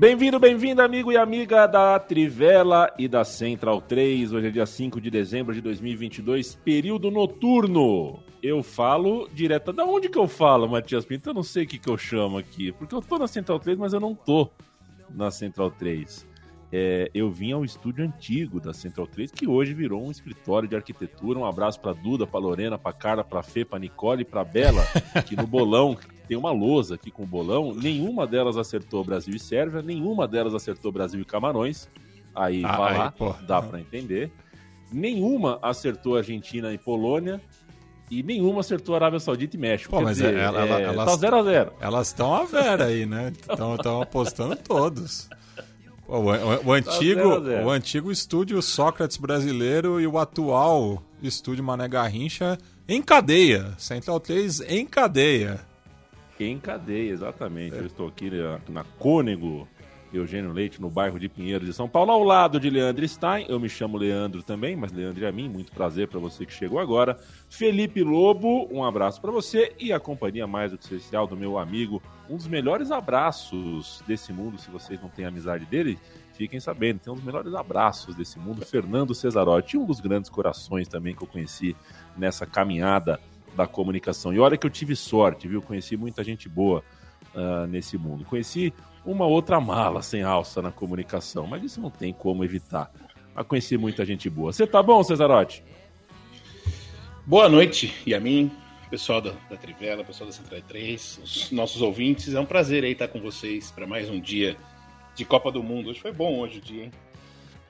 Bem-vindo, bem-vinda, amigo e amiga da Trivela e da Central 3. Hoje é dia 5 de dezembro de 2022, período noturno. Eu falo direto. Da onde que eu falo, Matias Pinto? Eu não sei o que, que eu chamo aqui, porque eu tô na Central 3, mas eu não tô na Central 3. É, eu vim ao estúdio antigo da Central 3, que hoje virou um escritório de arquitetura. Um abraço pra Duda, pra Lorena, pra Carla, pra Fê, pra Nicole e pra Bela, que no bolão tem uma lousa aqui com o bolão. Nenhuma delas acertou Brasil e Sérvia, nenhuma delas acertou Brasil e Camarões. Aí, Ah, vai lá, dá pra entender. Nenhuma acertou Argentina e Polônia. E nenhuma acertou Arábia Saudita e México. Pô, mas dizer, ela- ela- é, elas- tá 0 a 0 Elas estão a vera aí, né? Estão apostando todos. O, o- o antigo, zero a zero. o antigo estúdio Sócrates brasileiro e o atual estúdio Mané Garrincha em cadeia. Central 3 em cadeia. Em cadeia, exatamente. Eu estou aqui na, na Cônego Eugênio Leite, no bairro de Pinheiros de São Paulo, ao lado de Leandro Stein. Eu me chamo Leandro também, mas Leandro é a mim. Muito prazer para você que chegou agora. Felipe Lobo, um abraço para você e a companhia mais do que especial do meu amigo. Um dos melhores abraços desse mundo, se vocês não têm amizade dele, fiquem sabendo. Tem um dos melhores abraços desse mundo, Fernando Cesarotti. Um dos grandes corações também que eu conheci nessa caminhada da comunicação. E olha que eu tive sorte, viu? Conheci muita gente boa ah, nesse mundo. Conheci uma outra mala sem alça na comunicação, mas isso não tem como evitar. Mas conheci muita gente boa. Você tá bom, Cesarotti? Boa noite, e a mim, pessoal da, da Trivela, pessoal da Central 3, os nossos ouvintes. É um prazer aí estar com vocês para mais um dia de Copa do Mundo. Hoje foi bom hoje o dia, hein?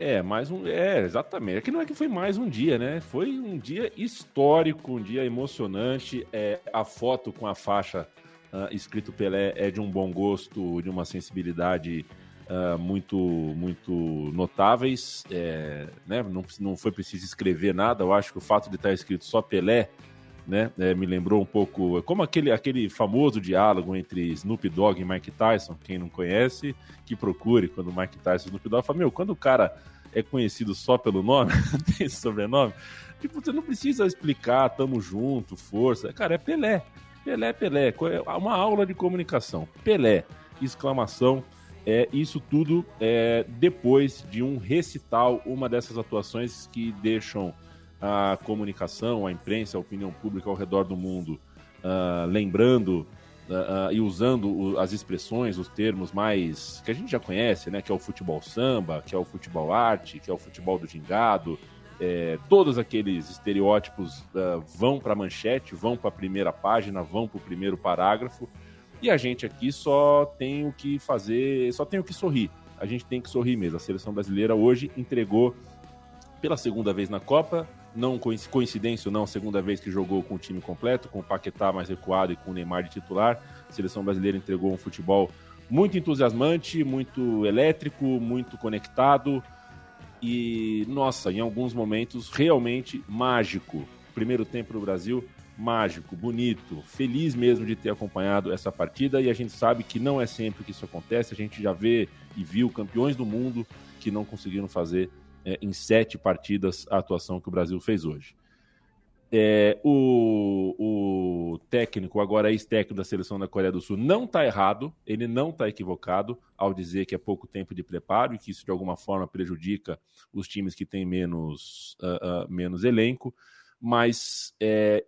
É, mais um. É, exatamente. É que não é que foi mais um dia, né? Foi um dia histórico, um dia emocionante. É, a foto com a faixa ah, escrito Pelé é de um bom gosto, de uma sensibilidade ah, muito, muito notáveis. É, né? não, não foi preciso escrever nada. Eu acho que o fato de estar escrito só Pelé. Né? É, me lembrou um pouco como aquele, aquele famoso diálogo entre Snoop Dogg e Mike Tyson. Quem não conhece, que procure quando Mike Tyson e Snoop Dogg fala: Meu, quando o cara é conhecido só pelo nome, tem sobrenome, tipo, você não precisa explicar, tamo junto, força. Cara, é Pelé. Pelé, Pelé. Co- é Uma aula de comunicação. Pelé, exclamação. É, isso tudo é, depois de um recital, uma dessas atuações que deixam a comunicação, a imprensa, a opinião pública ao redor do mundo ah, lembrando ah, ah, e usando o- as expressões, os termos mais que a gente já conhece, né? Que é o futebol samba, que é o futebol arte, que é o futebol do gingado. É, todos aqueles estereótipos vão para a manchete, vão para a primeira página, vão para o primeiro parágrafo. E a gente aqui só tem o que fazer, só tem o que sorrir. A gente tem que sorrir mesmo. A seleção brasileira hoje entregou pela segunda vez na Copa, não coinc- coincidência ou não, segunda vez que jogou com o time completo, com o Paquetá mais recuado e com o Neymar de titular. A seleção brasileira entregou um futebol muito entusiasmante, muito elétrico, muito conectado e, nossa, em alguns momentos realmente mágico. Primeiro tempo do Brasil, mágico, bonito, feliz mesmo de ter acompanhado essa partida e a gente sabe que não é sempre que isso acontece, a gente já vê e viu campeões do mundo que não conseguiram fazer é, em sete partidas a atuação que o Brasil fez hoje. É, o, o técnico, agora ex-técnico da seleção da Coreia do Sul, não está errado, ele não está equivocado ao dizer que é pouco tempo de preparo e que isso de alguma forma prejudica os times que têm menos, ah, ah, menos elenco, mas é,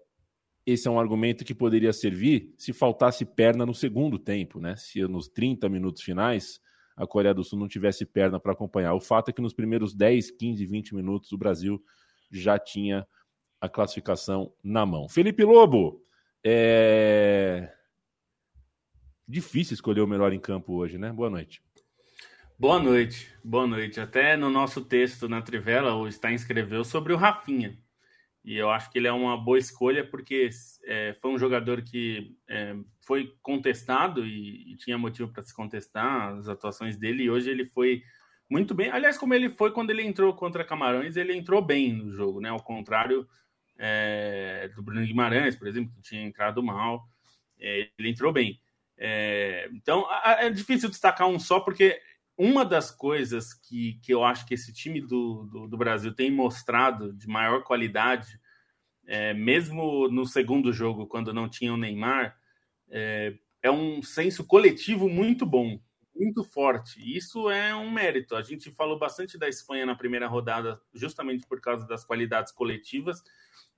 esse é um argumento que poderia servir se faltasse perna no segundo tempo, né? Se nos 30 minutos finais a Coreia do Sul não tivesse perna para acompanhar. O fato é que nos primeiros 10, 15, 20 minutos o Brasil já tinha a classificação na mão. Felipe Lobo, é difícil escolher o melhor em campo hoje, né? Boa noite. Boa noite, boa noite. Até no nosso texto na Trivela, o Stein escreveu sobre o Rafinha. E eu acho que ele é uma boa escolha porque é, foi um jogador que é, foi contestado e, e tinha motivo para se contestar as atuações dele. E hoje ele foi muito bem. Aliás, como ele foi quando ele entrou contra Camarões, ele entrou bem no jogo, né? Ao contrário é, do Bruno Guimarães, por exemplo, que tinha entrado mal. É, ele entrou bem. É, então, é difícil destacar um só, porque uma das coisas que, que eu acho que esse time do, do, do Brasil tem mostrado de maior qualidade, é, mesmo no segundo jogo, quando não tinha o Neymar, é, é um senso coletivo muito bom, muito forte. Isso é um mérito. A gente falou bastante da Espanha na primeira rodada, justamente por causa das qualidades coletivas,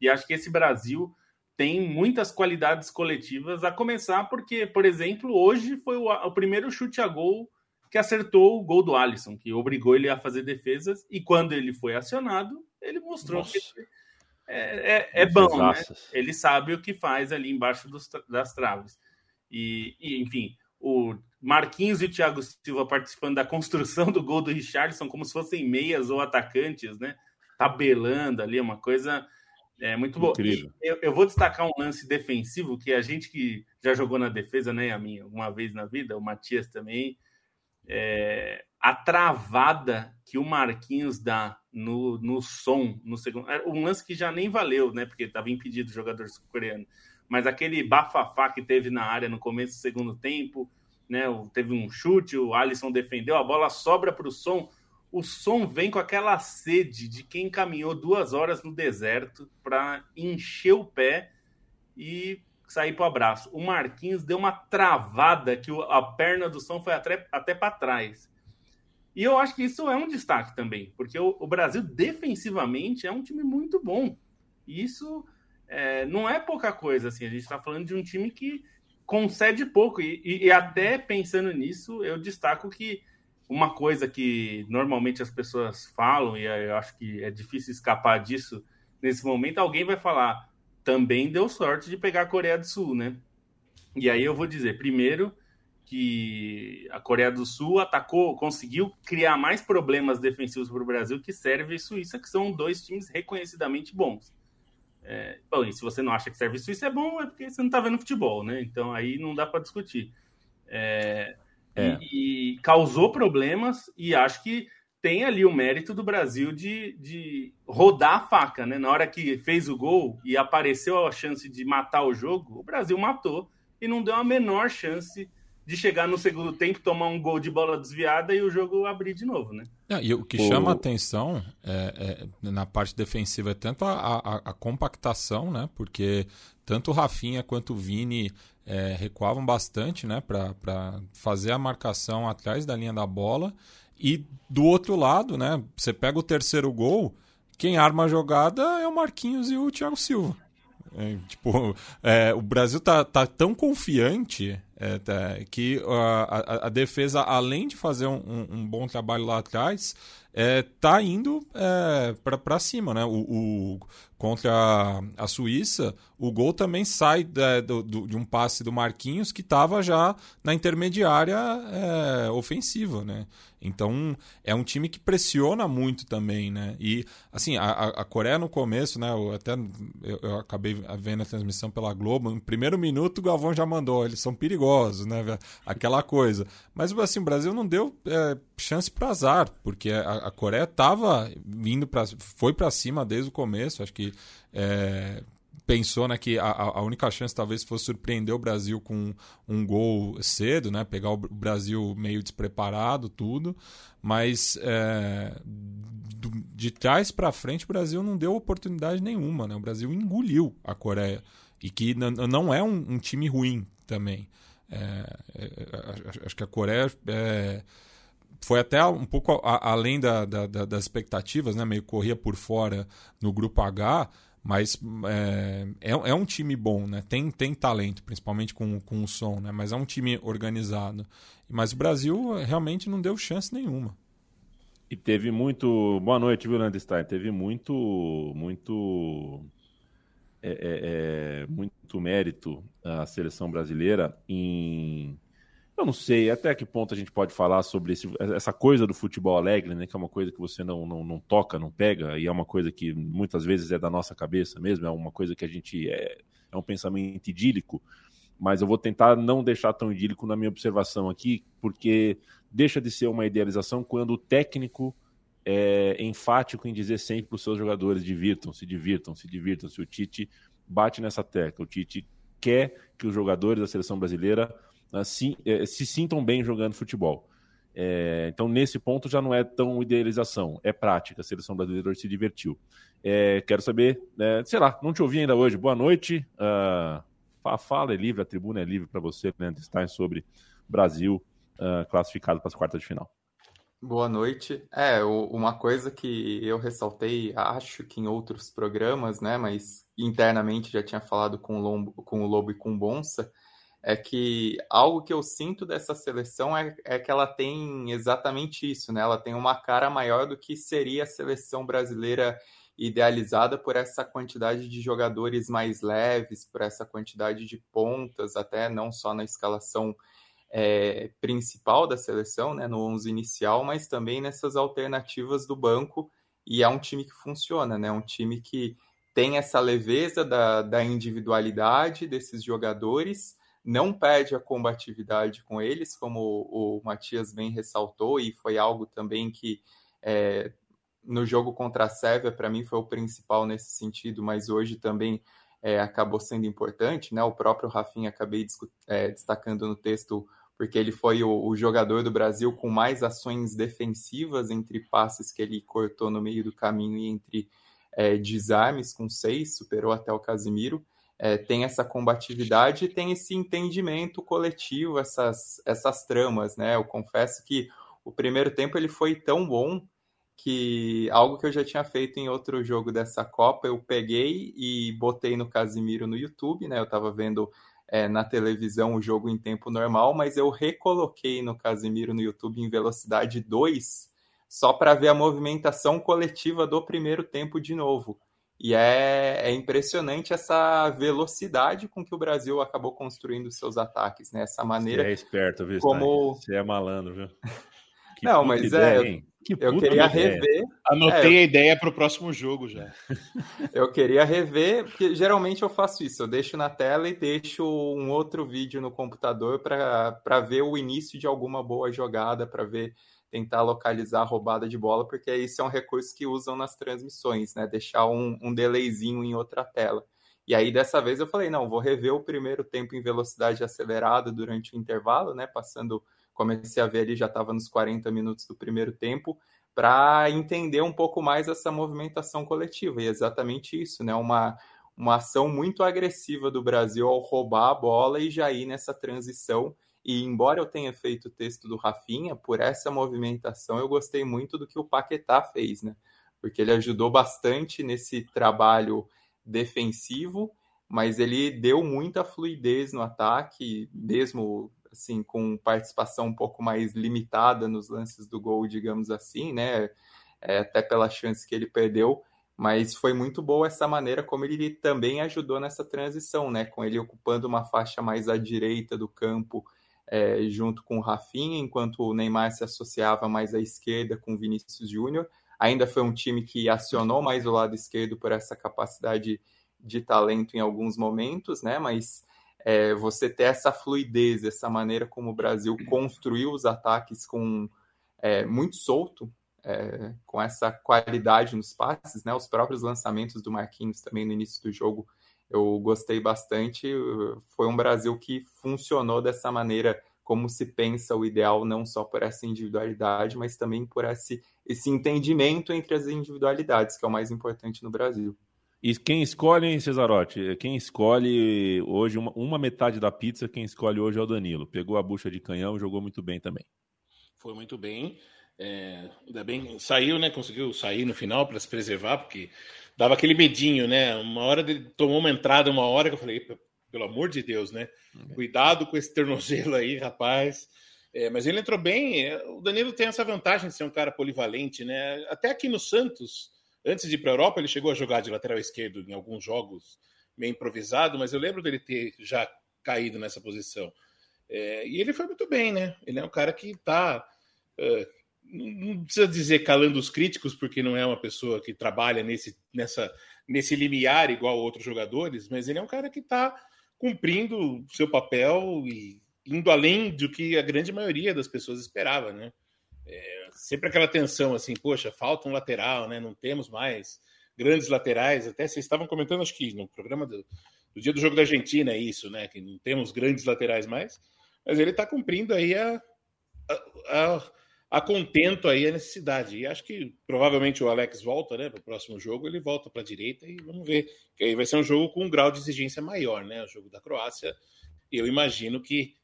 e acho que esse Brasil tem muitas qualidades coletivas, a começar porque, por exemplo, hoje foi o, o primeiro chute a gol que acertou o gol do Alisson, que obrigou ele a fazer defesas, e quando ele foi acionado, ele mostrou Nossa. que é, é, é bom, né? Ele sabe o que faz ali embaixo dos, das traves. E, e, enfim, o Marquinhos e o Thiago Silva participando da construção do gol do Richardson como se fossem meias ou atacantes, né? Tabelando ali, uma coisa é, muito boa. Eu, eu, vou destacar um lance defensivo que a gente que já jogou na defesa, né, a minha, uma vez na vida, o Matias também, é, a travada que o Marquinhos dá no, no som, no segundo. Um lance que já nem valeu, né? Porque estava impedido o jogador sul-coreano. Mas aquele bafafá que teve na área no começo do segundo tempo, né? Teve um chute, o Alisson defendeu, a bola sobra para o som. O som vem com aquela sede de quem caminhou duas horas no deserto para encher o pé e sair para o abraço. O Marquinhos deu uma travada que a perna do som foi até, até para trás. E eu acho que isso é um destaque também, porque o, o Brasil defensivamente é um time muito bom. E isso é, não é pouca coisa. Assim, a gente está falando de um time que concede pouco. E, e, e, até pensando nisso, eu destaco que uma coisa que normalmente as pessoas falam, e eu acho que é difícil escapar disso nesse momento, alguém vai falar também deu sorte de pegar a Coreia do Sul, né? E aí eu vou dizer, primeiro, que a Coreia do Sul atacou, conseguiu criar mais problemas defensivos para o Brasil que Sérvia e Suíça, que são dois times reconhecidamente bons. É, bom, e se você não acha que Sérvia e Suíça é bom, é porque você não está vendo futebol, né? Então aí não dá para discutir. É, é. E, e, causou problemas, e acho que tem ali o mérito do Brasil de, de rodar a faca, né? Na hora que fez o gol e apareceu a chance de matar o jogo, o Brasil matou e não deu a menor chance de chegar no segundo tempo, tomar um gol de bola desviada e o jogo abrir de novo, né? e o que o... chama atenção é, é, na parte defensiva é tanto a, a, a, compactação, né? Porque tanto o Rafinha quanto o Vini é, recuavam bastante, né? Para fazer a marcação atrás da linha da bola e do outro lado, né? Você pega o terceiro gol, quem arma a jogada é o Marquinhos e o Thiago Silva. É, tipo, é, o Brasil tá, tá tão confiante é, tá, que a, a, a, defesa, além de fazer um, um, um bom trabalho lá atrás, é, tá indo é, para cima, né? O, o, contra a, a, Suíça, o gol também sai de, do, do, de um passe do Marquinhos que estava já na intermediária é, ofensiva, né? Então é um time que pressiona muito também, né? E assim, a, a Coreia no começo, né? Eu até eu, eu, acabei vendo a transmissão pela Globo. No primeiro minuto o Galvão já mandou, eles são perigosos, né? Aquela coisa. Mas assim, o Brasil não deu é, chance para azar, porque a, a Coreia tava vindo para foi para cima desde o começo. Acho que é, pensou né, que a, a, única chance talvez fosse surpreender o Brasil com um gol cedo, né, pegar o Brasil meio despreparado, tudo, mas é, de trás para frente o Brasil não deu oportunidade nenhuma, né, o Brasil engoliu a Coreia e que não é um, um, time ruim também. É, é, é acho que a Coreia é, foi até um pouco além da, da, das expectativas, né? Meio corria por fora no grupo H, mas é, é, é, um time bom, né? Tem, tem talento, principalmente com, com o som, né? Mas é um time organizado. Mas o Brasil realmente não deu chance nenhuma. E teve muito. Boa noite, viu, Landstein? Teve muito. Muito. É, é, é, muito mérito a seleção brasileira em Eu não sei até que ponto a gente pode falar sobre esse, essa coisa do futebol alegre, né? Que é uma coisa que você não, não, não, toca, não pega, e é uma coisa que muitas vezes é da nossa cabeça mesmo, é uma coisa que a gente é, é um pensamento idílico, mas eu vou tentar não deixar tão idílico na minha observação aqui, porque deixa de ser uma idealização quando o técnico é enfático em dizer sempre para os seus jogadores divirtam, se divirtam, se divirtam. Se o Tite bate nessa tecla, o Tite quer que os jogadores da seleção brasileira assim, se sintam bem jogando futebol. É, então, nesse ponto, já não é tão idealização, é prática. A seleção brasileira se divertiu. É, quero saber, é, sei lá, não te ouvi ainda hoje. Boa noite. Uh, a fala é livre, a tribuna é livre para você, Fernando Stein, sobre Brasil uh, classificado para as quartas de final. Boa noite. É, uma coisa que eu ressaltei, acho que em outros programas, né, mas internamente já tinha falado com o Lobo, com o Lobo e com o Bonsa, é que algo que eu sinto dessa seleção é, é, que ela tem exatamente isso, né? Ela tem uma cara maior do que seria a seleção brasileira idealizada por essa quantidade de jogadores mais leves, por essa quantidade de pontas, até não só na escalação é, principal da seleção, né, no 11 inicial, mas também nessas alternativas do banco. E é um time que funciona, né? Um time que tem essa leveza da, da individualidade desses jogadores não perde a combatividade com eles, como o, Matias bem ressaltou, e foi algo também que é, no jogo contra a Sérvia, para mim, foi o principal nesse sentido, mas hoje também é, acabou sendo importante. Né? O próprio Rafinha acabei é, destacando no texto, porque ele foi o, o, jogador do Brasil com mais ações defensivas entre passes que ele cortou no meio do caminho e entre é, desarmes, com seis, superou até o Casimiro é, tem essa combatividade e tem esse entendimento coletivo, essas, essas tramas, né? Eu confesso que o primeiro tempo ele foi tão bom que algo que eu já tinha feito em outro jogo dessa Copa, eu peguei e botei no Casimiro no YouTube, né? Eu estava vendo é, na televisão o jogo em tempo normal, mas eu recoloquei no Casimiro no YouTube em velocidade 2, só para ver a movimentação coletiva do primeiro tempo de novo. E é, é, impressionante essa velocidade com que o Brasil acabou construindo seus ataques, né? Essa maneira. Você é esperto, viu? Como... Você é malandro, viu? Que Não, mas ideia, é. Eu, eu queria rever. Anotei é, a ideia para o próximo jogo já. eu queria rever, porque geralmente eu faço isso. Eu deixo na tela e deixo um outro vídeo no computador para ver o início de alguma boa jogada, para ver tentar localizar a roubada de bola, porque isso é um recurso que usam nas transmissões, né? Deixar um, um delayzinho em outra tela. E aí, dessa vez, eu falei, não, vou rever o primeiro tempo em velocidade acelerada durante o intervalo, né? Passando, comecei a ver ali, já estava nos 40 minutos do primeiro tempo, para entender um pouco mais essa movimentação coletiva. E é exatamente isso, né? Uma, uma ação muito agressiva do Brasil ao roubar a bola e já ir nessa transição e embora eu tenha feito o texto do Rafinha, por essa movimentação eu gostei muito do que o Paquetá fez, né? Porque ele ajudou bastante nesse trabalho defensivo, mas ele deu muita fluidez no ataque, mesmo assim com participação um pouco mais limitada nos lances do gol, digamos assim, né? É, até pela chance que ele perdeu, mas foi muito boa essa maneira como ele também ajudou nessa transição, né? Com ele ocupando uma faixa mais à direita do campo é, junto com o Rafinha, enquanto o Neymar se associava mais à esquerda com o Vinícius Júnior. Ainda foi um time que acionou mais o lado esquerdo por essa capacidade de talento em alguns momentos, né? Mas é, você ter essa fluidez, essa maneira como o Brasil construiu os ataques com é, muito solto, é, com essa qualidade nos passes, né? Os próprios lançamentos do Marquinhos também no início do jogo eu gostei bastante. Foi um Brasil que funcionou dessa maneira como se pensa o ideal, não só por essa individualidade, mas também por esse, esse entendimento entre as individualidades, que é o mais importante no Brasil. E quem escolhe, hein, Cesarotti? Quem escolhe hoje, uma, uma, metade da pizza, quem escolhe hoje é o Danilo. Pegou a bucha de canhão e jogou muito bem também. Foi muito bem. É, ainda bem, saiu, né? Conseguiu sair no final para se preservar, porque dava aquele medinho, né? Uma hora ele tomou uma entrada, uma hora que eu falei, pelo amor de Deus, né? Uhum. Cuidado com esse tornozelo aí, rapaz. É, mas ele entrou bem. É, o Danilo tem essa vantagem de ser um cara polivalente, né? Até aqui no Santos, antes de ir para a Europa, ele chegou a jogar de lateral esquerdo em alguns jogos, meio improvisado, mas eu lembro dele ter já caído nessa posição. É, e ele foi muito bem, né? Ele é um cara que está. É, não precisa dizer calando os críticos, porque não é uma pessoa que trabalha nesse, nessa, nesse limiar igual outros jogadores, mas ele é um cara que está cumprindo seu papel e indo além do que a grande maioria das pessoas esperava, né? É, sempre aquela tensão assim, poxa, falta um lateral, né? Não temos mais grandes laterais. Até vocês estavam comentando, acho que no programa do, do dia do jogo da Argentina é isso, né? Que não temos grandes laterais mais, mas ele está cumprindo aí a, a, a, a, contento aí a necessidade. E acho que provavelmente o Alex volta, né? Para o próximo jogo ele volta para a direita e vamos ver. Que aí vai ser um jogo com um grau de exigência maior, né? O jogo da Croácia. Eu imagino que,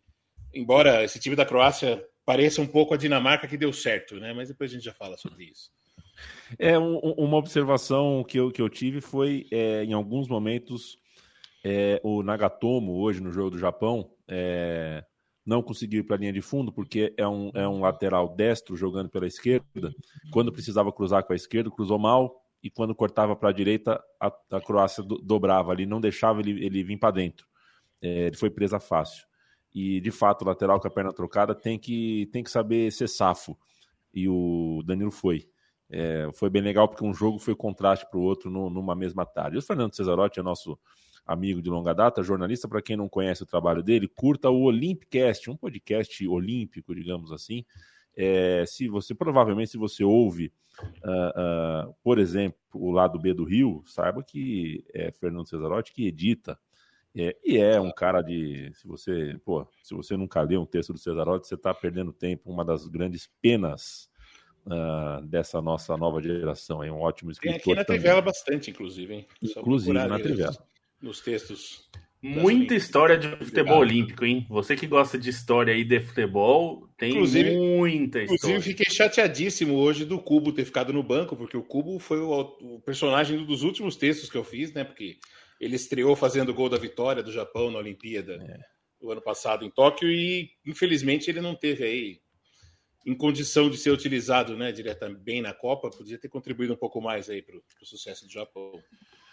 embora esse time da Croácia pareça um pouco a Dinamarca que deu certo, né? Mas depois a gente já fala sobre isso. É, um, uma observação que eu, que eu tive foi, é, em alguns momentos, é, o Nagatomo, hoje no jogo do Japão, é, não conseguiu ir para a linha de fundo, porque é um, é um lateral destro jogando pela esquerda. Quando precisava cruzar com a esquerda, cruzou mal, e quando cortava para a direita, a Croácia do, dobrava ali, não deixava ele, ele vir para dentro. É, ele foi presa fácil. E, de fato, o lateral com a perna trocada tem que, tem que saber ser safo. E o Danilo foi. É, foi bem legal porque um jogo foi contraste para o outro no, numa mesma tarde. o Fernando Cesarotti é nosso amigo de longa data, jornalista. Para quem não conhece o trabalho dele, curta o Olympicast, um podcast olímpico, digamos assim. É, se você provavelmente se você ouve, uh, uh, por exemplo, o lado B do Rio, saiba que é Fernando Cesarotti que edita é, e é um cara de. Se você, pô, se você nunca leu um texto do Cesarotti, você está perdendo tempo. Uma das grandes penas uh, dessa nossa nova geração. É um ótimo escritor. Tem aqui na também. Trivela bastante, inclusive, hein? inclusive na Trivela. Nos textos. Muita história de futebol olímpico, hein? Você que gosta de história aí de futebol, tem inclusive, muita história. Inclusive, fiquei chateadíssimo hoje do Cubo ter ficado no banco, porque o Cubo foi o, o personagem dos últimos textos que eu fiz, né? Porque ele estreou fazendo o gol da vitória do Japão na Olimpíada é. o ano passado em Tóquio e, infelizmente, ele não teve aí em condição de ser utilizado né, diretamente bem na Copa, podia ter contribuído um pouco mais aí para o sucesso do Japão.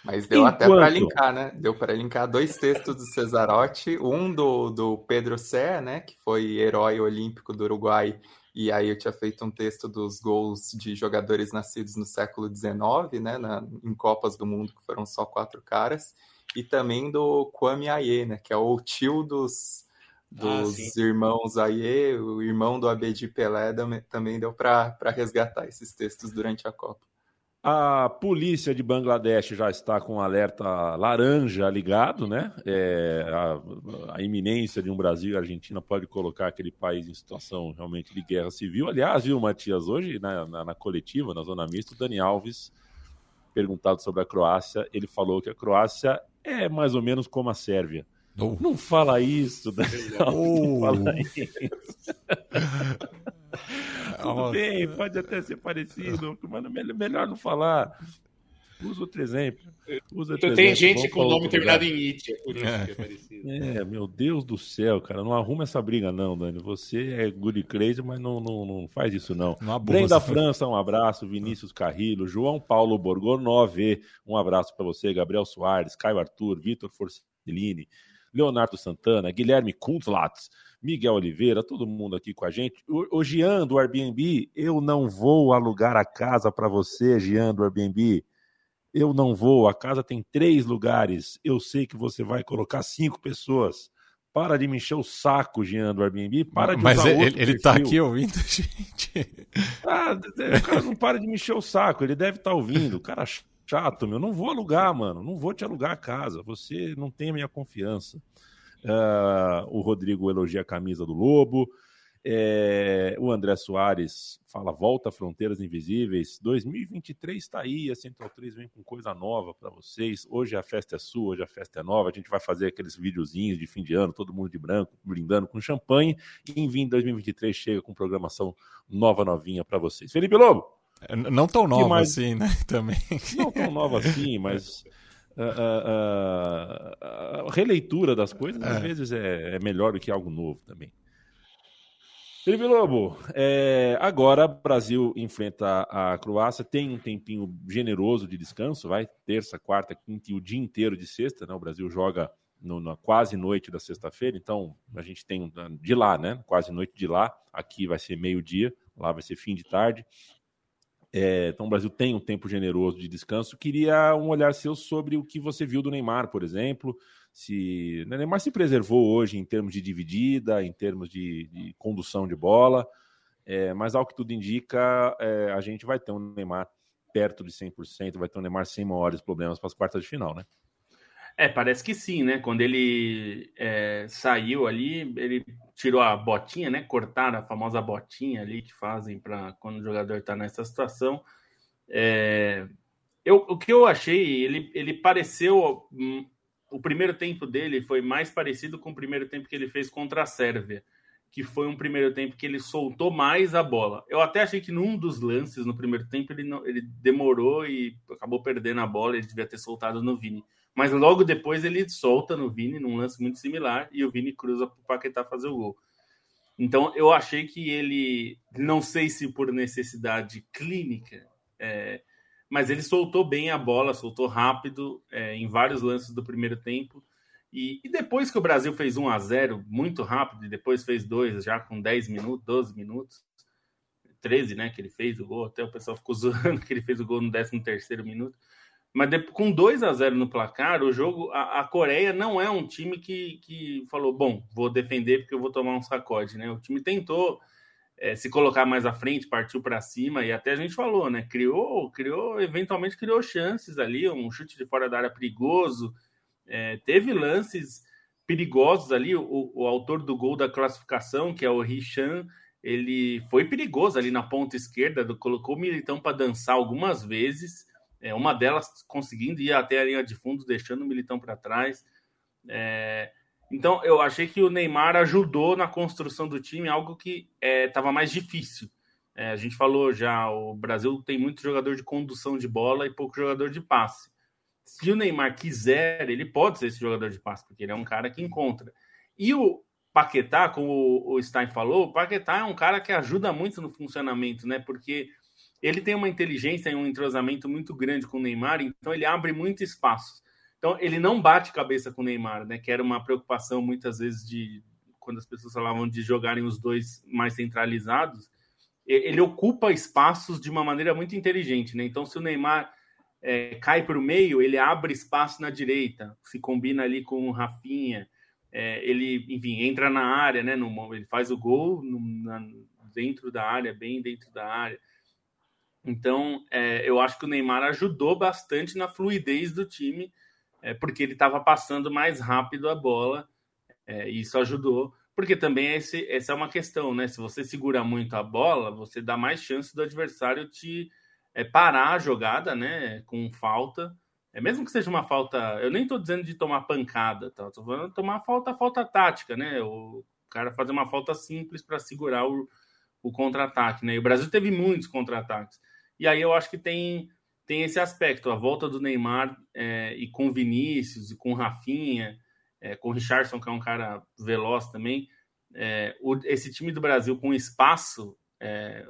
Mas deu Enquanto... até para linkar, né? Deu para linkar dois textos do Cesarotti, um do, do Pedro Sé, né, que foi herói olímpico do Uruguai, e aí eu tinha feito um texto dos gols de jogadores nascidos no século XIX, né, na, em Copas do Mundo, que foram só quatro caras, e também do Kwame Aye, né, que é o tio dos, dos ah, irmãos Aie, o irmão do Abedi Pelé, também deu para resgatar esses textos durante a Copa. A polícia de Bangladesh já está com um alerta laranja ligado, né? É, a, a, iminência de um Brasil e Argentina pode colocar aquele país em situação realmente de guerra civil. Aliás, viu, Matias, hoje na, na, na coletiva, na Zona Mista, o Dani Alves, perguntado sobre a Croácia, ele falou que a Croácia é mais ou menos como a Sérvia Oh. Não fala isso, Daniel. Oh. Não fala isso. Tudo bem, pode até ser parecido, mas melhor não falar. Usa outro exemplo. Usa outro tem exemplo. gente com o nome terminado em it, é por isso é. que é parecido. É, meu Deus do céu, cara. Não arruma essa briga, não, Dani. Você é good crazy, mas não, não, não faz isso, não. não Brenda França, um abraço. Vinícius Carrillo, João Paulo Borgonove, um abraço para você. Gabriel Soares, Caio Arthur, Vitor Forcellini. Leonardo Santana, Guilherme Kuntlatz, Miguel Oliveira, todo mundo aqui com a gente. O, o Gian do Airbnb, eu não vou alugar a casa para você, Gian do Airbnb. Eu não vou, a casa tem três lugares. Eu sei que você vai colocar cinco pessoas. Para de me encher o saco, Jean, do Airbnb. Para de Mas ele, ele tá aqui ouvindo, gente. Ah, o cara não para de me encher o saco. Ele deve estar tá ouvindo. O cara chato, meu. Não vou alugar, mano. Não vou te alugar a casa. Você não tem a minha confiança. Uh, o Rodrigo elogia a camisa do Lobo. É, o André Soares fala: volta Fronteiras Invisíveis. 2023 está aí. A Central 3 vem com coisa nova para vocês. Hoje a festa é sua, hoje a festa é nova. A gente vai fazer aqueles videozinhos de fim de ano, todo mundo de branco, brindando com champanhe. E em 2023 chega com programação nova, novinha para vocês. Felipe Lobo! É, não tão nova mais... assim, né? Também. Não tão nova assim, mas a, a, a, releitura das coisas é. às vezes é, é, melhor do que algo novo também. Felipe Lobo, é, agora o Brasil enfrenta a Croácia, tem um tempinho generoso de descanso, vai terça, quarta, quinta e o dia inteiro de sexta, né? O Brasil joga no, na quase noite da sexta-feira, então a gente tem de lá, né? Quase noite de lá, aqui vai ser meio-dia, lá vai ser fim de tarde. É, então o Brasil tem um tempo generoso de descanso. Queria um olhar seu sobre o que você viu do Neymar, por exemplo. Se o Neymar se preservou hoje em termos de dividida, em termos de, de condução de bola, é, mas ao que tudo indica, é, a gente vai ter um Neymar perto de 100%, vai ter um Neymar sem maiores problemas para as quartas de final, né? É, parece que sim, né? Quando ele é, saiu ali, ele tirou a botinha, né? Cortaram a famosa botinha ali que fazem para quando o jogador está nessa situação. É, eu, o que eu achei, ele, ele pareceu. Hum, o primeiro tempo dele foi mais parecido com o primeiro tempo que ele fez contra a Sérvia, que foi um primeiro tempo que ele soltou mais a bola. Eu até achei que num dos lances no primeiro tempo ele, não, ele demorou e acabou perdendo a bola, ele devia ter soltado no Vini. Mas logo depois ele solta no Vini, num lance muito similar, e o Vini cruza para o Paquetá fazer o gol. Então eu achei que ele, não sei se por necessidade clínica, é, mas ele soltou bem a bola, soltou rápido é, em vários lances do primeiro tempo. E, e, depois que o Brasil fez 1 a 0 muito rápido, e depois fez dois já com 10 minutos, 12 minutos, 13, né, que ele fez o gol, até o pessoal ficou zoando que ele fez o gol no 13 terceiro minuto. Mas com 2 a 0 no placar, o jogo, a, a, Coreia não é um time que, que falou, bom, vou defender porque eu vou tomar um sacode, né? O time tentou é, se colocar mais à frente, partiu para cima e até a gente falou, né? Criou, criou, eventualmente criou chances ali, um chute de fora da área perigoso, é, teve lances perigosos ali. O, o, autor do gol da classificação, que é o Richan, ele foi perigoso ali na ponta esquerda, colocou o Militão para dançar algumas vezes é, uma delas conseguindo ir até a linha de fundo, deixando o Militão para trás. É, então, eu achei que o Neymar ajudou na construção do time, algo que estava é, mais difícil. É, a gente falou já, o Brasil tem muito jogador de condução de bola e pouco jogador de passe. Se o Neymar quiser, ele pode ser esse jogador de passe, porque ele é um cara que encontra. E o Paquetá, como o Stein falou, o Paquetá é um cara que ajuda muito no funcionamento, né? Porque ele tem uma inteligência e um entrosamento muito grande com o Neymar, então ele abre muito espaço. Então ele não bate cabeça com o Neymar, né? Que era uma preocupação muitas vezes de quando as pessoas falavam de jogarem os dois mais centralizados. Ele ocupa espaços de uma maneira muito inteligente, né? Então se o Neymar é, cai para o meio, ele abre espaço na direita, se combina ali com o Rafinha. É, ele, enfim, entra na área, né? No, ele faz o gol no, na, dentro da área, bem dentro da área. Então, é, eu acho que o Neymar ajudou bastante na fluidez do time, é, porque ele estava passando mais rápido a bola, é, e isso ajudou. Porque também esse, essa é uma questão, né? Se você segura muito a bola, você dá mais chance do adversário te é, parar a jogada, né? Com falta. É, mesmo que seja uma falta. Eu nem estou dizendo de tomar pancada, tá? Estou falando de tomar falta, falta tática, né? O cara fazer uma falta simples para segurar o, o contra-ataque, né? E o Brasil teve muitos contra-ataques. E aí eu acho que tem, tem esse aspecto, a volta do Neymar é, e com Vinícius, e com Rafinha, é, com Richardson, que é um cara veloz também. É, o, esse time do Brasil com espaço é,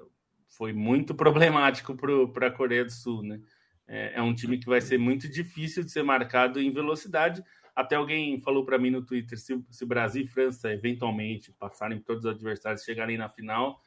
foi muito problemático para a Coreia do Sul, né? É, é, um time que vai ser muito difícil de ser marcado em velocidade. Até alguém falou para mim no Twitter: se, se Brasil e França eventualmente passarem todos os adversários chegarem na final,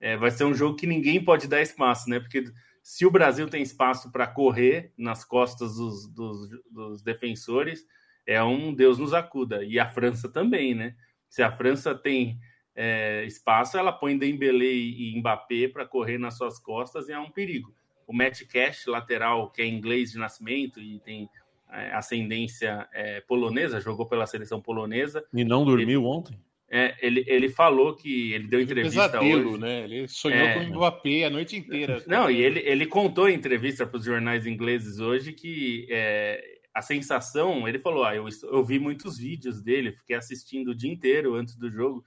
é, vai ser um jogo que ninguém pode dar espaço, né? Porque se o Brasil tem espaço para correr nas costas dos, dos, dos, defensores, é um Deus nos acuda. E a França também, né? Se a França tem é, espaço, ela põe Dembélé e Mbappé para correr nas suas costas e é um perigo. O Matt Cash, lateral, que é inglês de nascimento e tem é, ascendência é, polonesa, jogou pela seleção polonesa. E não dormiu ele... ontem? É, ele, ele falou que ele deu entrevista um pesadelo, hoje. né? Ele sonhou é, com o Mbappé a noite inteira. Não, e ele, ele contou em entrevista para os jornais ingleses hoje que é, a sensação, ele falou, ah, eu, eu vi muitos vídeos dele, fiquei assistindo o dia inteiro antes do jogo,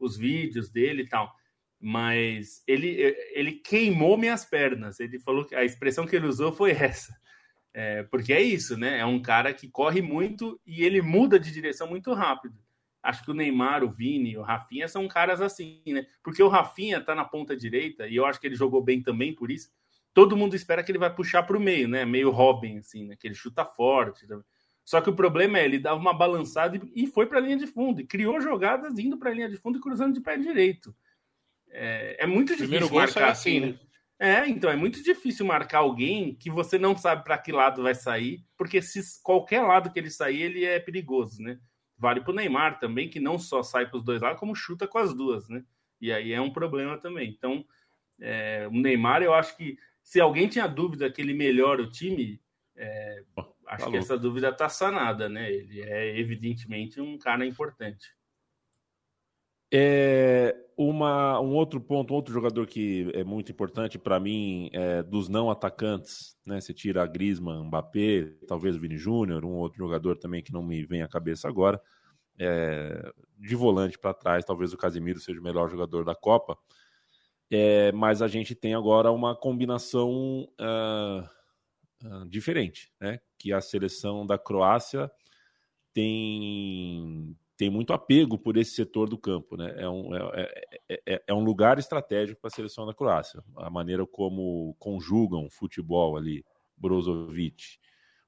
os vídeos dele e tal, mas ele, ele queimou minhas pernas. Ele falou que a expressão que ele usou foi essa. É, porque é isso, né? É um cara que corre muito e ele muda de direção muito rápido. Acho que o Neymar, o Vini, o Rafinha são caras assim, né? Porque o Rafinha tá na ponta direita e eu acho que ele jogou bem também por isso. Todo mundo espera que ele vai puxar para o meio, né? Meio Robin, assim, né? Que ele chuta forte. Só que o problema é ele dava uma balançada e foi para a linha de fundo, e criou jogadas indo para a linha de fundo e cruzando de pé direito. É, é muito difícil Primeiro marcar assim, né? É, então é muito difícil marcar alguém que você não sabe para que lado vai sair, porque se qualquer lado que ele sair, ele é perigoso, né? Vale para o Neymar também, que não só sai para os dois lados, como chuta com as duas, né? E aí é um problema também. Então, é, o Neymar, eu acho que se alguém tinha dúvida que ele melhora o time, é, acho tá que essa dúvida está sanada, né? Ele é evidentemente um cara importante. É uma, um outro ponto, outro jogador que é muito importante para mim é dos não atacantes, né? Você tira a Griezmann, Mbappé, talvez o Vini Júnior, um outro jogador também que não me vem à cabeça agora. É, de volante para trás, talvez o Casemiro seja o melhor jogador da Copa. É, mas a gente tem agora uma combinação uh, uh, diferente, né? Que a seleção da Croácia tem tem muito apego por esse setor do campo. Né? É, um, é, é, é, é um lugar estratégico para a seleção da Croácia. A maneira como conjugam futebol ali, Brozovic,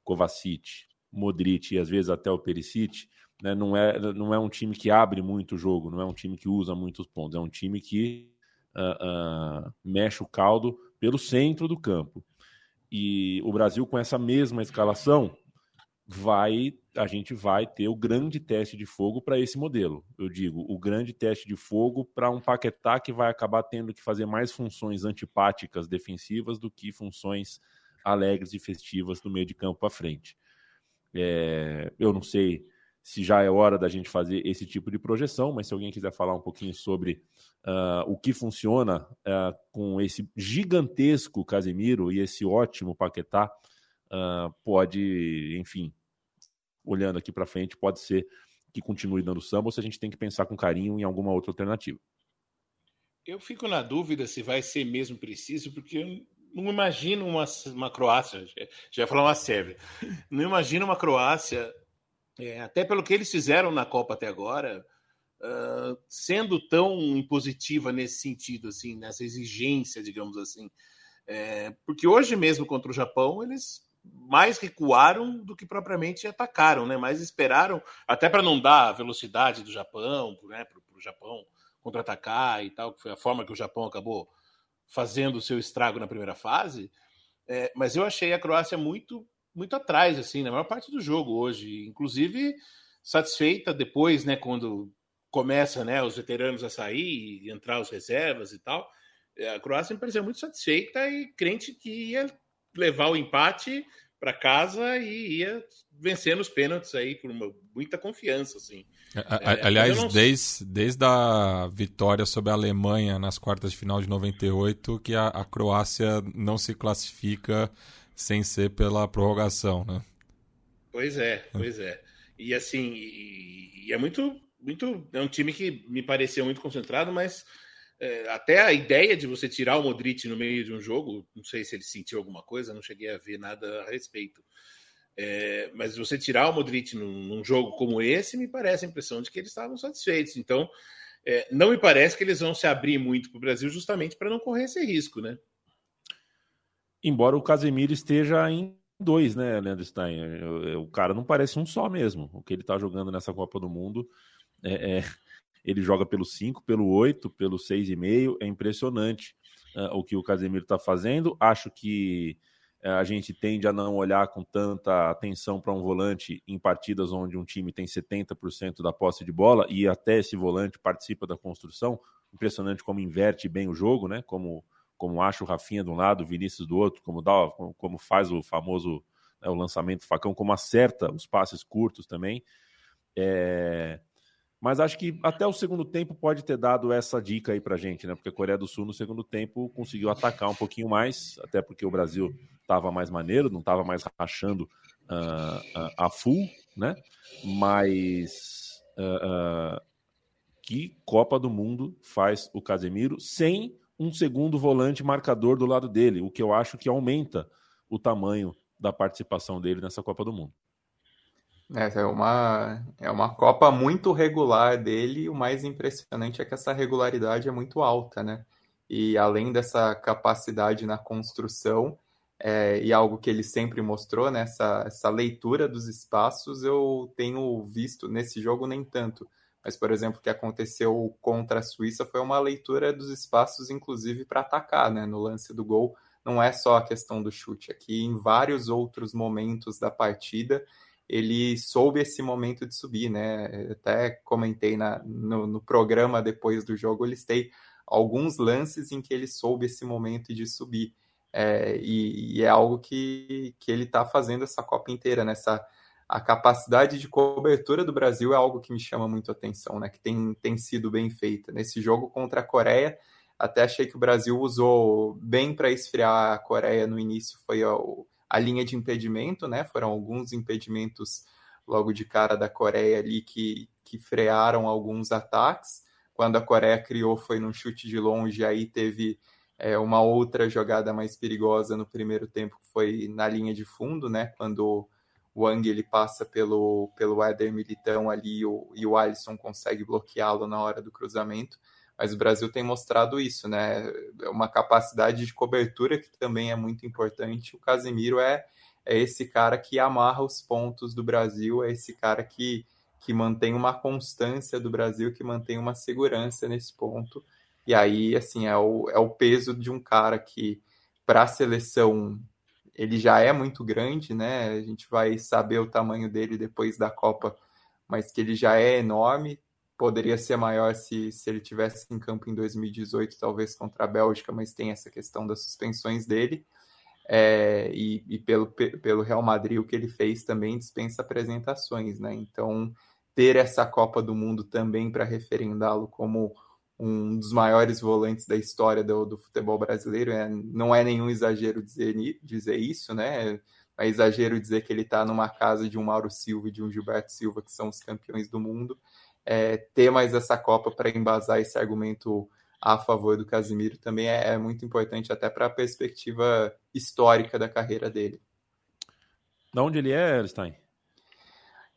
Kovacic, Modric e às vezes até o Perisic, né? não, é, não é um time que abre muito o jogo, não é um time que usa muitos pontos, é um time que uh, uh, mexe o caldo pelo centro do campo. E o Brasil, com essa mesma escalação, vai a gente vai ter o grande teste de fogo para esse modelo. Eu digo, o grande teste de fogo para um Paquetá que vai acabar tendo que fazer mais funções antipáticas defensivas do que funções alegres e festivas do meio de campo para frente. É, eu não sei se já é hora da gente fazer esse tipo de projeção, mas se alguém quiser falar um pouquinho sobre uh, o que funciona uh, com esse gigantesco Casemiro e esse ótimo Paquetá, uh, pode, enfim, olhando aqui para frente, pode ser que continue dando samba ou se a gente tem que pensar com carinho em alguma outra alternativa. Eu fico na dúvida se vai ser mesmo preciso, porque eu não imagino uma, uma Croácia, já ia falar uma Sérvia, não imagino uma Croácia, é, até pelo que eles fizeram na Copa até agora, uh, sendo tão impositiva nesse sentido, assim, nessa exigência, digamos assim. É, porque hoje mesmo contra o Japão, eles mais recuaram do que propriamente atacaram, né? Mais esperaram, até para não dar a velocidade do Japão, né? Para o Japão contra-atacar e tal, que foi a forma que o Japão acabou fazendo o seu estrago na primeira fase. É, mas eu achei a Croácia muito, muito atrás, assim, na maior parte do jogo hoje. Inclusive satisfeita depois, né? Quando começa, né? Os veteranos a sair e entrar os reservas e tal. É, a Croácia me pareceu muito satisfeita e crente que ia levar o empate para casa e ia vencendo os pênaltis aí com muita confiança, assim. É, aliás, não... desde, desde a vitória sobre a Alemanha nas quartas de final de 98, que a, a Croácia não se classifica sem ser pela prorrogação, né? Pois é, pois é. E assim, e, e é muito, muito. É um time que me pareceu muito concentrado, mas é, até a ideia de você tirar o Modric no meio de um jogo, não sei se ele sentiu alguma coisa, não cheguei a ver nada a respeito. É, mas você tirar o Modric num, num, jogo como esse, me parece a impressão de que eles estavam satisfeitos. Então, é, não me parece que eles vão se abrir muito para o Brasil justamente para não correr esse risco, né? Embora o Casemiro esteja em dois, né, Leandro Stein? O cara não parece um só mesmo. O que ele está jogando nessa Copa do Mundo é, é ele joga pelo 5, pelo 8, pelo 6,5. É impressionante uh, o que o Casemiro está fazendo. Acho que uh, a gente tende a não olhar com tanta atenção para um volante em partidas onde um time tem 70% da posse de bola e até esse volante participa da construção. Impressionante como inverte bem o jogo, né? Como, como acha o Rafinha de um lado, o Vinícius do outro, como, dá, como, como faz o famoso né, o lançamento facão, como acerta os passes curtos também. É, mas acho que até o segundo tempo pode ter dado essa dica aí pra gente, né? Porque a Coreia do Sul no segundo tempo conseguiu atacar um pouquinho mais, até porque o Brasil estava mais maneiro, não estava mais rachando uh, uh, a full, né? Mas uh, que Copa do Mundo faz o Casemiro sem um segundo volante marcador do lado dele, o que eu acho que aumenta o tamanho da participação dele nessa Copa do Mundo. É, é uma, é uma Copa muito regular dele, o mais impressionante é que essa regularidade é muito alta, né? E além dessa capacidade na construção, é, e algo que ele sempre mostrou, né, essa, essa leitura dos espaços, eu tenho visto nesse jogo nem tanto. Mas, por exemplo, o que aconteceu contra a Suíça foi uma leitura dos espaços, inclusive para atacar, né, no lance do gol. Não é só a questão do chute, aqui em vários outros momentos da partida ele soube esse momento de subir, né? Até comentei na, no, no programa depois do jogo, eu listei alguns lances em que ele soube esse momento de subir. É, e, e, é algo que, que ele está fazendo essa Copa inteira, nessa né? a capacidade de cobertura do Brasil é algo que me chama muito a atenção, né? Que tem, tem sido bem feita. Nesse jogo contra a Coreia, até achei que o Brasil usou bem para esfriar a Coreia no início, foi o, a linha de impedimento, né? Foram alguns impedimentos logo de cara da Coreia ali que, que frearam alguns ataques. Quando a Coreia criou, foi num chute de longe, aí teve é, uma outra jogada mais perigosa no primeiro tempo, que foi na linha de fundo, né? Quando o Wang ele passa pelo, pelo Éder Militão ali o, e o Alisson consegue bloqueá-lo na hora do cruzamento. Mas o Brasil tem mostrado isso, né? É uma capacidade de cobertura que também é muito importante. O Casemiro é, é esse cara que amarra os pontos do Brasil, é esse cara que, que mantém uma constância do Brasil, que mantém uma segurança nesse ponto. E aí, assim, é o, é o peso de um cara que, para a seleção, ele já é muito grande, né? A gente vai saber o tamanho dele depois da Copa, mas que ele já é enorme. Poderia ser maior se, se ele tivesse em campo em 2018, talvez contra a Bélgica, mas tem essa questão das suspensões dele. É, e, e pelo, pelo Real Madrid, o que ele fez também dispensa apresentações, né? Então, ter essa Copa do Mundo também para referendá-lo como um dos maiores volantes da história do, do futebol brasileiro. É, não é nenhum exagero dizer, dizer isso, né? É exagero dizer que ele está numa casa de um Mauro Silva e de um Gilberto Silva, que são os campeões do mundo. É, ter mais essa Copa para embasar esse argumento a favor do Casimiro também é, é muito importante, até para a perspectiva histórica da carreira dele. De onde ele é, Stein?